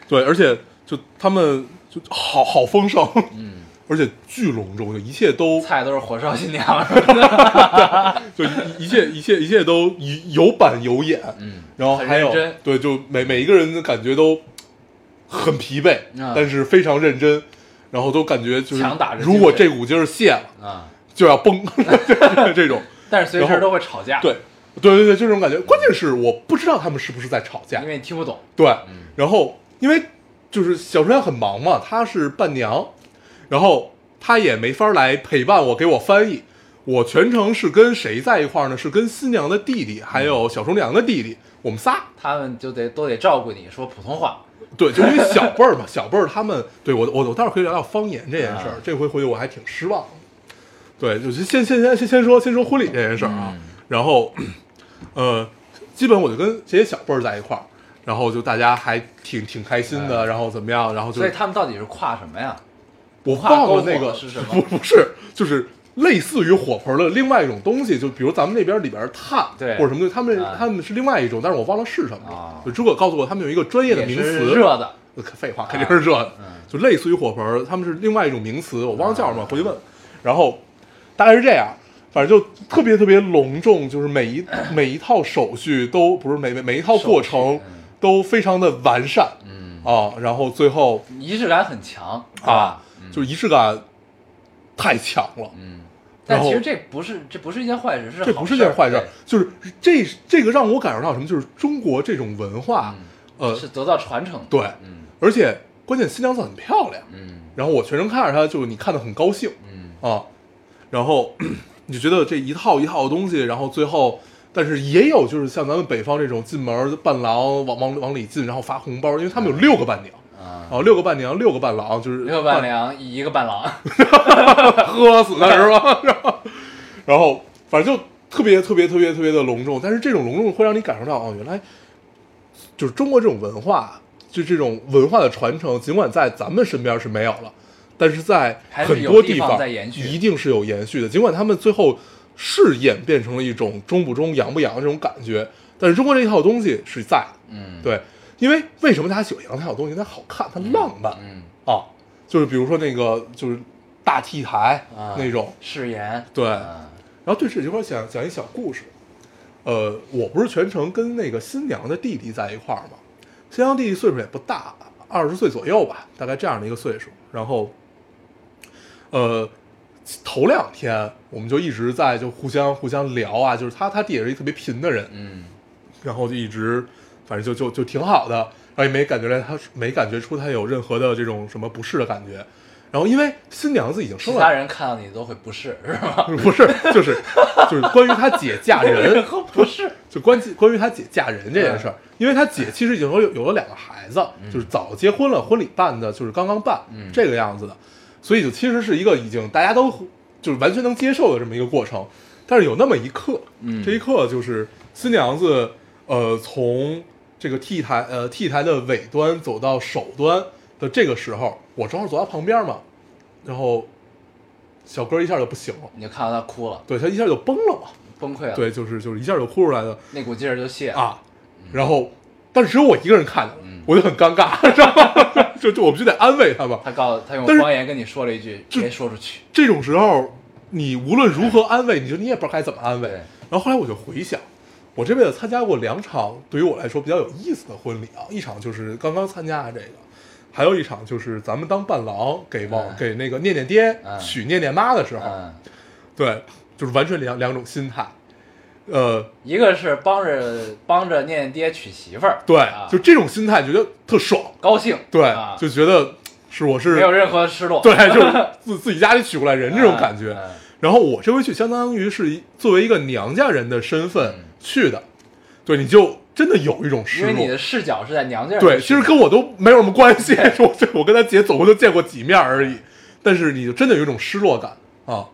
对，而且就他们就好好丰盛，嗯，而且巨隆重，就一切都菜都是火烧新娘。什么的，就一一切一切一切都有有板有眼，嗯，然后还有对，就每每一个人的感觉都很疲惫，啊。但是非常认真，然后都感觉就是强打着如果这股劲儿泄了，啊，就要崩，(laughs) 这种。但是随时都会吵架，对，对对对，就这种感觉。关键是我不知道他们是不是在吵架因，为你听不懂，对，嗯然后因为就是小春阳很忙嘛，她是伴娘，然后她也没法来陪伴我，给我翻译。我全程是跟谁在一块儿呢？是跟新娘的弟弟，还有小厨娘的弟弟，我们仨。他们就得都得照顾你说普通话，对，就因为小辈儿嘛，小辈儿他们对我我我待会儿可以聊聊方言这件事儿啊。这回回去我还挺失望的。对，就是先先先先先说先说婚礼这件事儿啊，嗯然后呃，基本我就跟这些小辈儿在一块儿，然后就大家还挺挺开心的，哎然后怎么样，然后就所以他们到底是跨什么呀？我跨篝忘了那个是什么不不是，就是类似于火盆的另外一种东西，就比如咱们那边里边炭，对。或者什么东西，他们啊。他们是另外一种，但是我忘了是什么。啊。了。就诸葛告诉我，他们有一个专业的名词，热的，呃废话，肯定是热的，嗯就类似于火盆，他们是另外一种名词，我忘了叫什么，回去问。然后大概是这样，反正就特别特别隆重，就是每一 (coughs) 每一套手续都不是每每每一套过程都非常的完善。嗯，啊，然后最后仪式感很强，啊？，就是仪式感太强了。嗯，但其实这不是这不是一件坏事，是这不是件坏事，就是这这个让我感受到什么？就是中国这种文化，呃，是得到传承，对，嗯。而且关键新娘子很漂亮，嗯。然后我全程看着她，就是你看的很高兴嗯。啊，然后 (clears throat) 你就觉得这一套一套的东西，然后最后，但是也有就是像咱们北方这种进门伴郎往往往里进，然后发红包，因为他们有六个伴娘啊，啊，六个伴娘，六个伴郎，就是六个伴娘一个伴郎，(laughs) 喝死的是吧？(laughs) 然后，然后反正就特别特别特别特别的隆重，但是这种隆重会让你感受到哦，原来就是中国这种文化，就这种文化的传承，尽管在咱们身边是没有了，但是在很多地方在延续一定是有延续的。尽管他们最后是演变成了一种中不中、洋不洋这种感觉，但是中国这一套东西是在。嗯，对，因为为什么大家喜欢洋这套东西？它好看，它浪漫。嗯啊，就是比如说那个就是大 T 台、啊那种，誓言，对。啊然后对这一块儿讲讲一小故事，呃，我不是全程跟那个新娘的弟弟在一块儿嘛，新娘弟弟岁数也不大，二十岁左右吧，大概这样的一个岁数。然后，呃，头两天我们就一直在就互相互相聊啊，就是他他弟也是一特别贫的人，嗯然后就一直，反正就就就挺好的，然后也没感觉来他没感觉出他有任何的这种什么不适的感觉。然后因为新娘子已经生了，其他人看到你都会不适，是吧？(laughs) 不是就是就是关于他姐嫁人，不是，就关关于他姐嫁人这件事儿，因为他姐其实已经有有了两个孩子，就是早结婚了，婚礼办的就是刚刚办，嗯这个样子的，所以就其实是一个已经大家都就是完全能接受的这么一个过程。但是有那么一刻，嗯这一刻就是新娘子呃从这个 T 台呃 T 台的尾端走到首端的这个时候，我正好走到旁边嘛，然后小哥一下就不行了，你就看到他哭了，对他一下就崩了嘛，崩溃了，对，就是就是一下就哭出来的。那股劲儿就泄了。啊，然后但是只有我一个人看见了，嗯我就很尴尬，知道吗？(laughs) 就就我们就得安慰他嘛。他告诉他用但是方言跟你说了一句，就别说出去。这种时候，你无论如何安慰，你就你也不知道该怎么安慰。然后后来我就回想，我这辈子参加过两场对于我来说比较有意思的婚礼啊，一场就是刚刚参加的这个，还有一场就是咱们当伴郎给王、嗯。给那个念念爹、嗯。娶念念妈的时候，嗯，对，就是完全两两种心态。呃，一个是帮着帮着念念爹娶媳妇儿，对，啊。就这种心态，觉得特爽。高兴，对，啊。就觉得是我是没有任何失落，对，就是自 (laughs) 自己家里娶过来人这种感觉。嗯。然后我这回去，相当于是一作为一个娘家人的身份嗯去的，对，你就真的有一种失落。因为你的视角是在娘家人对，的视角其实跟我都没有什么关系，(laughs) 我我跟他姐总共就见过几面而已，但是你就真的有一种失落感啊，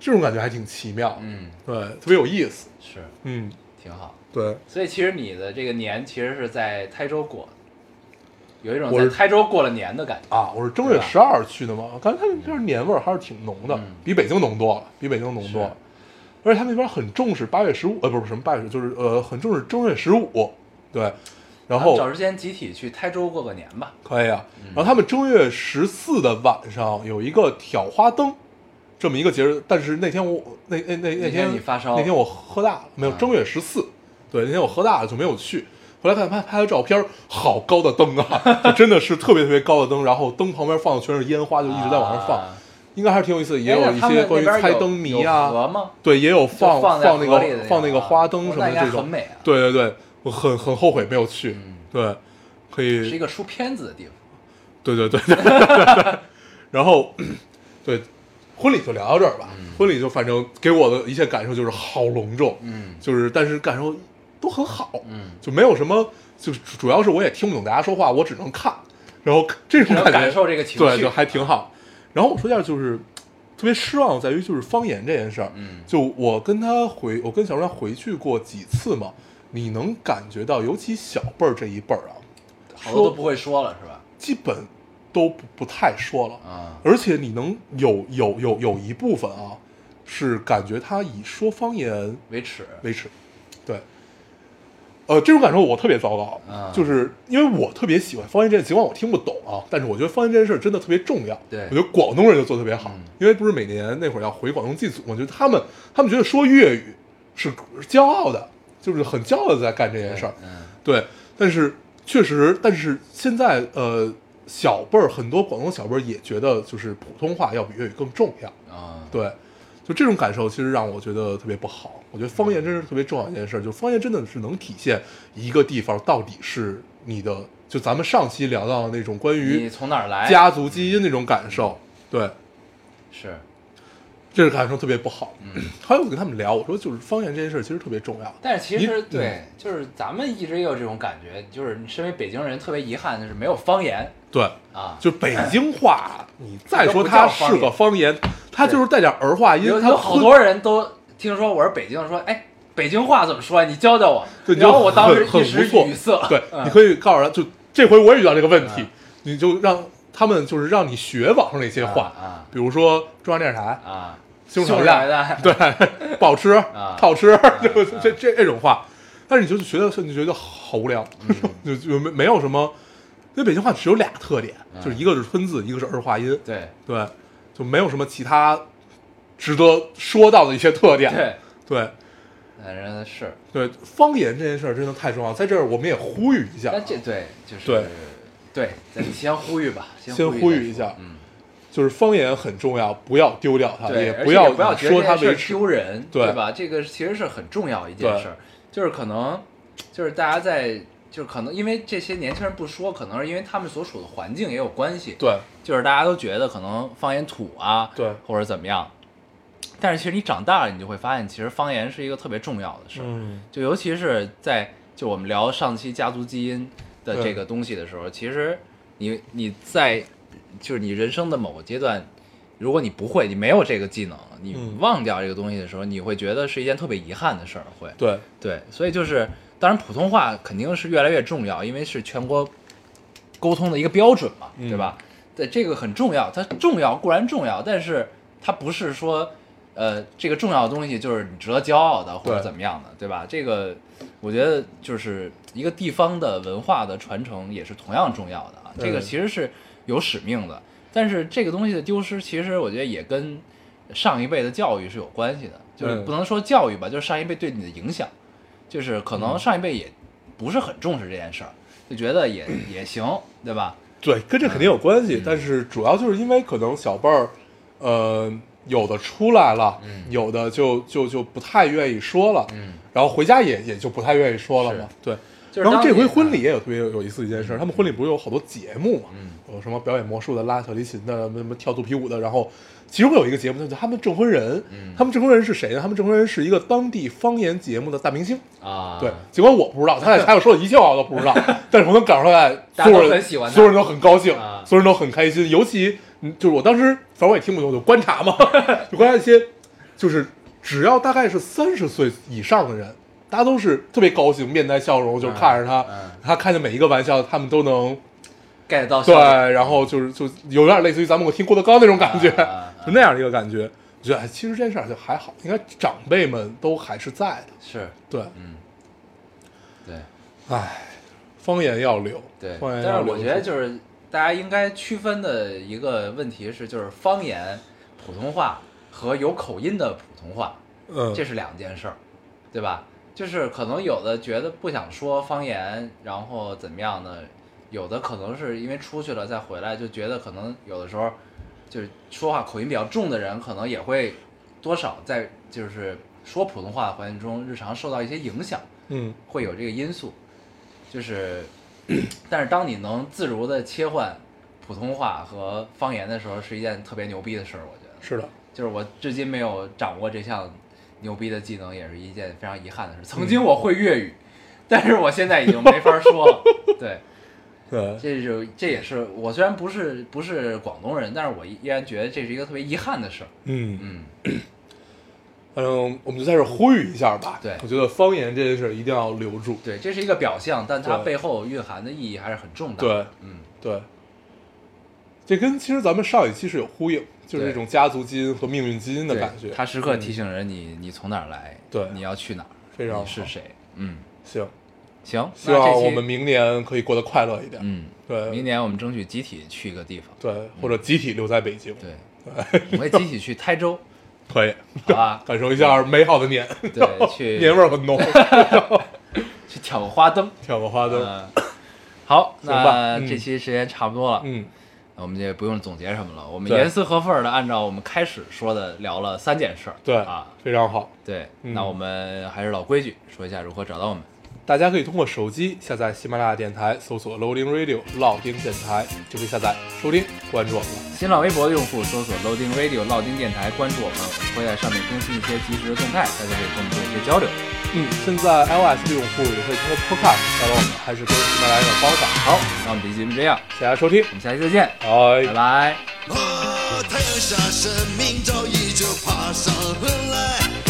这种感觉还挺奇妙，嗯。对，特别有意思，是。嗯，挺好。对，所以其实你的这个年其实是在台州过的，有一种我是在台州过了年的感觉。啊，我是正月对吧？十二去的嘛，我感觉他们那边年味儿还是挺浓的，嗯。比北京浓多了，比北京浓多了。而且他们那边很重视八月十五，呃，不是什么八月，就是呃，很重视正月十五，对。然后找时间集体去台州过个年吧。可以啊，嗯然后他们正月十四的晚上有一个挑花灯，这么一个节日，但是那天我那那那那天天你发烧那天我喝大了，没有啊正月十四，对，那天我喝大了就没有去。后来看拍拍的照片，好高的灯啊，就真的是特别特别高的灯，然后灯旁边放的全是烟花，就一直在往上放，(laughs) 啊应该还是挺有意思的，也有一些关于猜灯谜啊？对，也有放就放那个放那个啊花灯什么这种，对对对，我很很后悔没有去，嗯。对，可以。是一，个出片子的地方。对对对对。对对，(laughs) 然后 (clears throat) 对婚礼就聊到这儿吧，婚礼就反正给我的一切感受就是好隆重，嗯。就是但是感受都很好，嗯，就没有什么，就是主要是我也听不懂大家说话，我只能看，然后这种感觉感受这个情绪。对，就还挺好。然后我说一下，就是特别失望在于就是方言这件事儿，嗯就我跟他回，我跟小帅回去过几次嘛，你能感觉到，尤其小辈儿这一辈儿啊，说好多都不会说了是吧？基本都不不太说了，啊，而且你能有有有有一部分啊，是感觉他以说方言维持。维持，对。呃，这种感受我特别糟糕，啊就是因为我特别喜欢方言这件，尽管我听不懂啊，但是我觉得方言这件事儿真的特别重要。对我觉得广东人就做得特别好，嗯因为不是每年那会儿要回广东祭祖，我觉得他们他们觉得说粤语是是骄傲的，就是很骄傲的在干这件事儿。嗯对，但是确实，但是现在呃，小辈儿很多广东小辈儿也觉得就是普通话要比粤语更重要。啊，对，就这种感受，其实让我觉得特别不好。我觉得方言真是特别重要一件事，就方言真的是能体现一个地方到底是你的，就咱们上期聊到的那种关于你于从哪儿来？家族基因那种感受，对，是，这个感受特别不好。嗯。(clears throat) 后来我跟他们聊，我说就是方言这件事其实特别重要。但是其实对，就是咱们一直也有这种感觉，就是你身为北京人，特别遗憾的是没有方言对，啊。就北京话，你再说它是个方言，它就是带点儿化音，它有有好多人都听说我是北京的，说哎，北京话怎么说呀？你教教我。对，然后我当时很一时语塞。对，嗯你可以告诉他，就这回我也遇到这个问题嗯，你就让他们就是让你学网上那些话，啊比如说中央电视台啊，西红柿柿炒蛋，对，不好吃啊，套吃，(laughs) 就啊。这这这种话，但是你就觉得你就觉得好无聊，嗯。(laughs) 就就没没有什么，因为北京话只有俩特点，嗯。就是一个是吞字，一个是儿化音，对。对，就没有什么其他值得说到的一些特点，对，对。反正是，对，方言这件事儿真的太重要，在这儿我们也呼吁一下。这对就是对。对，咱先呼吁吧，先呼吁一下。嗯，就是方言很重要，不要丢掉它，对，也不要也不要觉得说它为。丢人，对吧？这个其实是很重要一件事儿，就是可能就是大家在就是可能因为这些年轻人不说，可能是因为他们所处的环境也有关系，对就是大家都觉得可能方言土啊，对或者怎么样。但是其实你长大了，你就会发现，其实方言是一个特别重要的事儿。嗯，就尤其是在就我们聊上期家族基因的这个东西的时候，其实你你在就是你人生的某个阶段，如果你不会，你没有这个技能，你嗯忘掉这个东西的时候，你会觉得是一件特别遗憾的事儿。会，对对，所以就是当然普通话肯定是越来越重要，因为是全国沟通的一个标准嘛，嗯对吧？对，这个很重要，它重要固然重要，但是它不是说呃，这个重要的东西就是你值得骄傲的或者怎么样的，对吧？这个我觉得就是一个地方的文化的传承也是同样重要的啊。这个嗯其实是有使命的，但是这个东西的丢失，其实我觉得也跟上一辈的教育是有关系的，就是嗯。不能说教育吧，就是上一辈对你的影响，就是可嗯。能上一辈也不是很重视这件事儿，就觉得也 (clears throat) 也行，对吧？对，跟这肯定有关系，嗯。但是主要就是因为可能小辈儿，呃，有的出来了，嗯。有的就就就不太愿意说了，嗯，然后回家也也就不太愿意说了嘛。对，然后这回婚礼也有特别有有意思一件事，他们婚礼不是有好多节目嘛，嗯有什么表演魔术的、拉小提琴的、什么什么跳肚皮舞的，然后其中有一个节目叫他们证婚人，嗯他们证婚人是谁呢？他们证婚人是一个当地方言节目的大明星。啊，对，尽管我不知道，他在台上说的一切话我都不知道，(laughs) 但是我能感受出来，所有人很喜欢所有人都很高兴，啊所有人都很开心。尤其，嗯就是我当时，反正我也听不懂，我就观察嘛，(laughs) 就观察一些，就是只要大概是三十岁以上的人，大家都是特别高兴，面带笑容，就看着他，嗯。他开的每一个玩笑，他们都能 get 到对笑点，然后就是就有点类似于咱们我听郭德纲那种感觉，就那样的一个感觉。我觉得哎，其实这件事儿就还好，应该长辈们都还是在的。是，对，嗯，对。唉，方言要留，对，方言要留。但是我觉得就是大家应该区分的一个问题是，就是方言普通话和有口音的普通话，嗯，这是两件事儿，对吧？就是可能有的觉得不想说方言，然后怎么样呢？有的可能是因为出去了再回来，就觉得可能有的时候就是说话口音比较重的人，可能也会多少在就是说普通话的环境中，日常受到一些影响。嗯会有这个因素，就是，但是当你能自如的切换普通话和方言的时候，是一件特别牛逼的事儿。我觉得，是的，就是我至今没有掌握这项牛逼的技能，也是一件非常遗憾的事。曾经我会粤语，但是我现在已经没法说了。对，(laughs) 对，这就这也是我虽然不是不是广东人，但是我依然觉得这是一个特别遗憾的事儿。嗯，嗯，反 (clears throat) 正我们就在这呼吁一下吧。对我觉得方言这件事一定要留住。对，这是一个表象，但它背后蕴含的意义还是很重大对。嗯，对，这跟其实咱们上一期是有呼应，就是对这种家族基因和命运基因的感觉。他时刻嗯提醒着你，你从哪儿来，对你要去哪儿，非常好你是谁。嗯，行，行，希望我们明年可以过得快乐一点。嗯，对明年我们争取集体去一个地方，对，或者集体留在北京，对，我们也集体去台州，(laughs) 可以好吧？(laughs) 感受一下美好的年，对，去 (laughs) 年味儿很浓，去挑个花灯。挑个花灯。嗯，好，那嗯这期时间差不多了，嗯，我们也不用总结什么了，我们严丝合缝的按照我们开始说的聊了三件事儿。对啊，，非常好。对，嗯那我们还是老规矩，说一下如何找到我们。大家可以通过手机下载喜马拉雅电台，搜索 Loading Radio 老丁电台，就可以下载收听，关注我们了。新浪微博的用户搜索 Loading Radio 老丁电台，关注我们，我们会在上面更新一些及时的动态，大家可以跟我们做一些交流。嗯，现在 iOS 的用户也可以通过 Podcast 找到我们，还是跟喜马拉雅的方法。好，那我们这期节目这样，谢谢大家收听，我们下期再见，拜拜拜。哦，太阳下山，明早依旧爬上河来。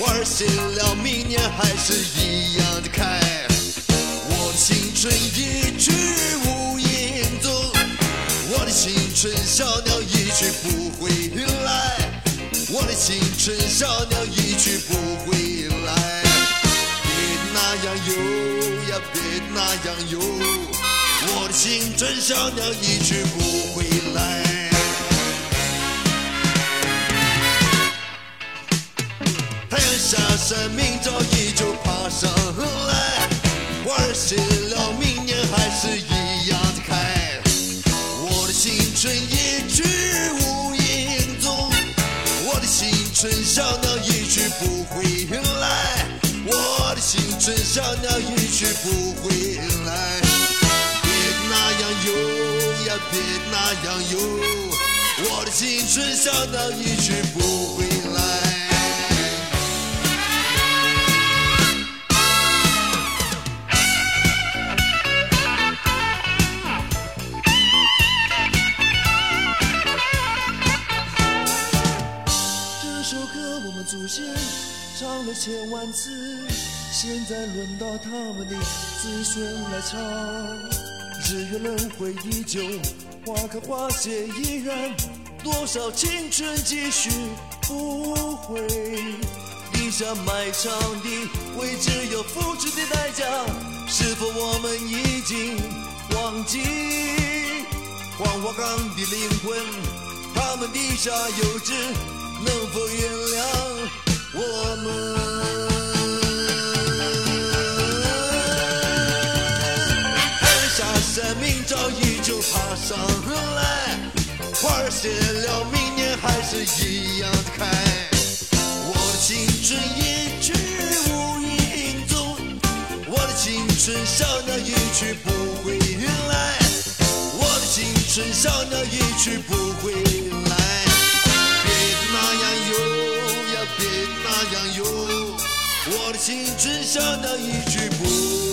花儿谢了，明年还是一样的开。我的青春一去无影踪，我的青春小鸟一去不回来。我的青春小鸟一去不回来。别那样游呀，别那样游，我的青春小鸟一去不回来。下山，明朝依旧爬上来。花儿谢了，明年还是一样的开。我的青春一去无影踪，我的青春小鸟一去不回来。我的青春小鸟一去不回来。别那样游呀，别那样游，我的青春小鸟一去不回来。次，现在轮到他们的子孙来唱。日月轮回依旧，花开花谢依然，多少青春继续不回。地下埋藏的位置有付出的代价，是否我们已经忘记黄花岗的灵魂？他们地下有知，能否原谅我们？按下生命早已就爬上来，花儿谢了，明年还是一样的开。我的青春一去无影踪，我的青春小鸟一去不回来，我的青春小鸟一去不回青春小鸟一句不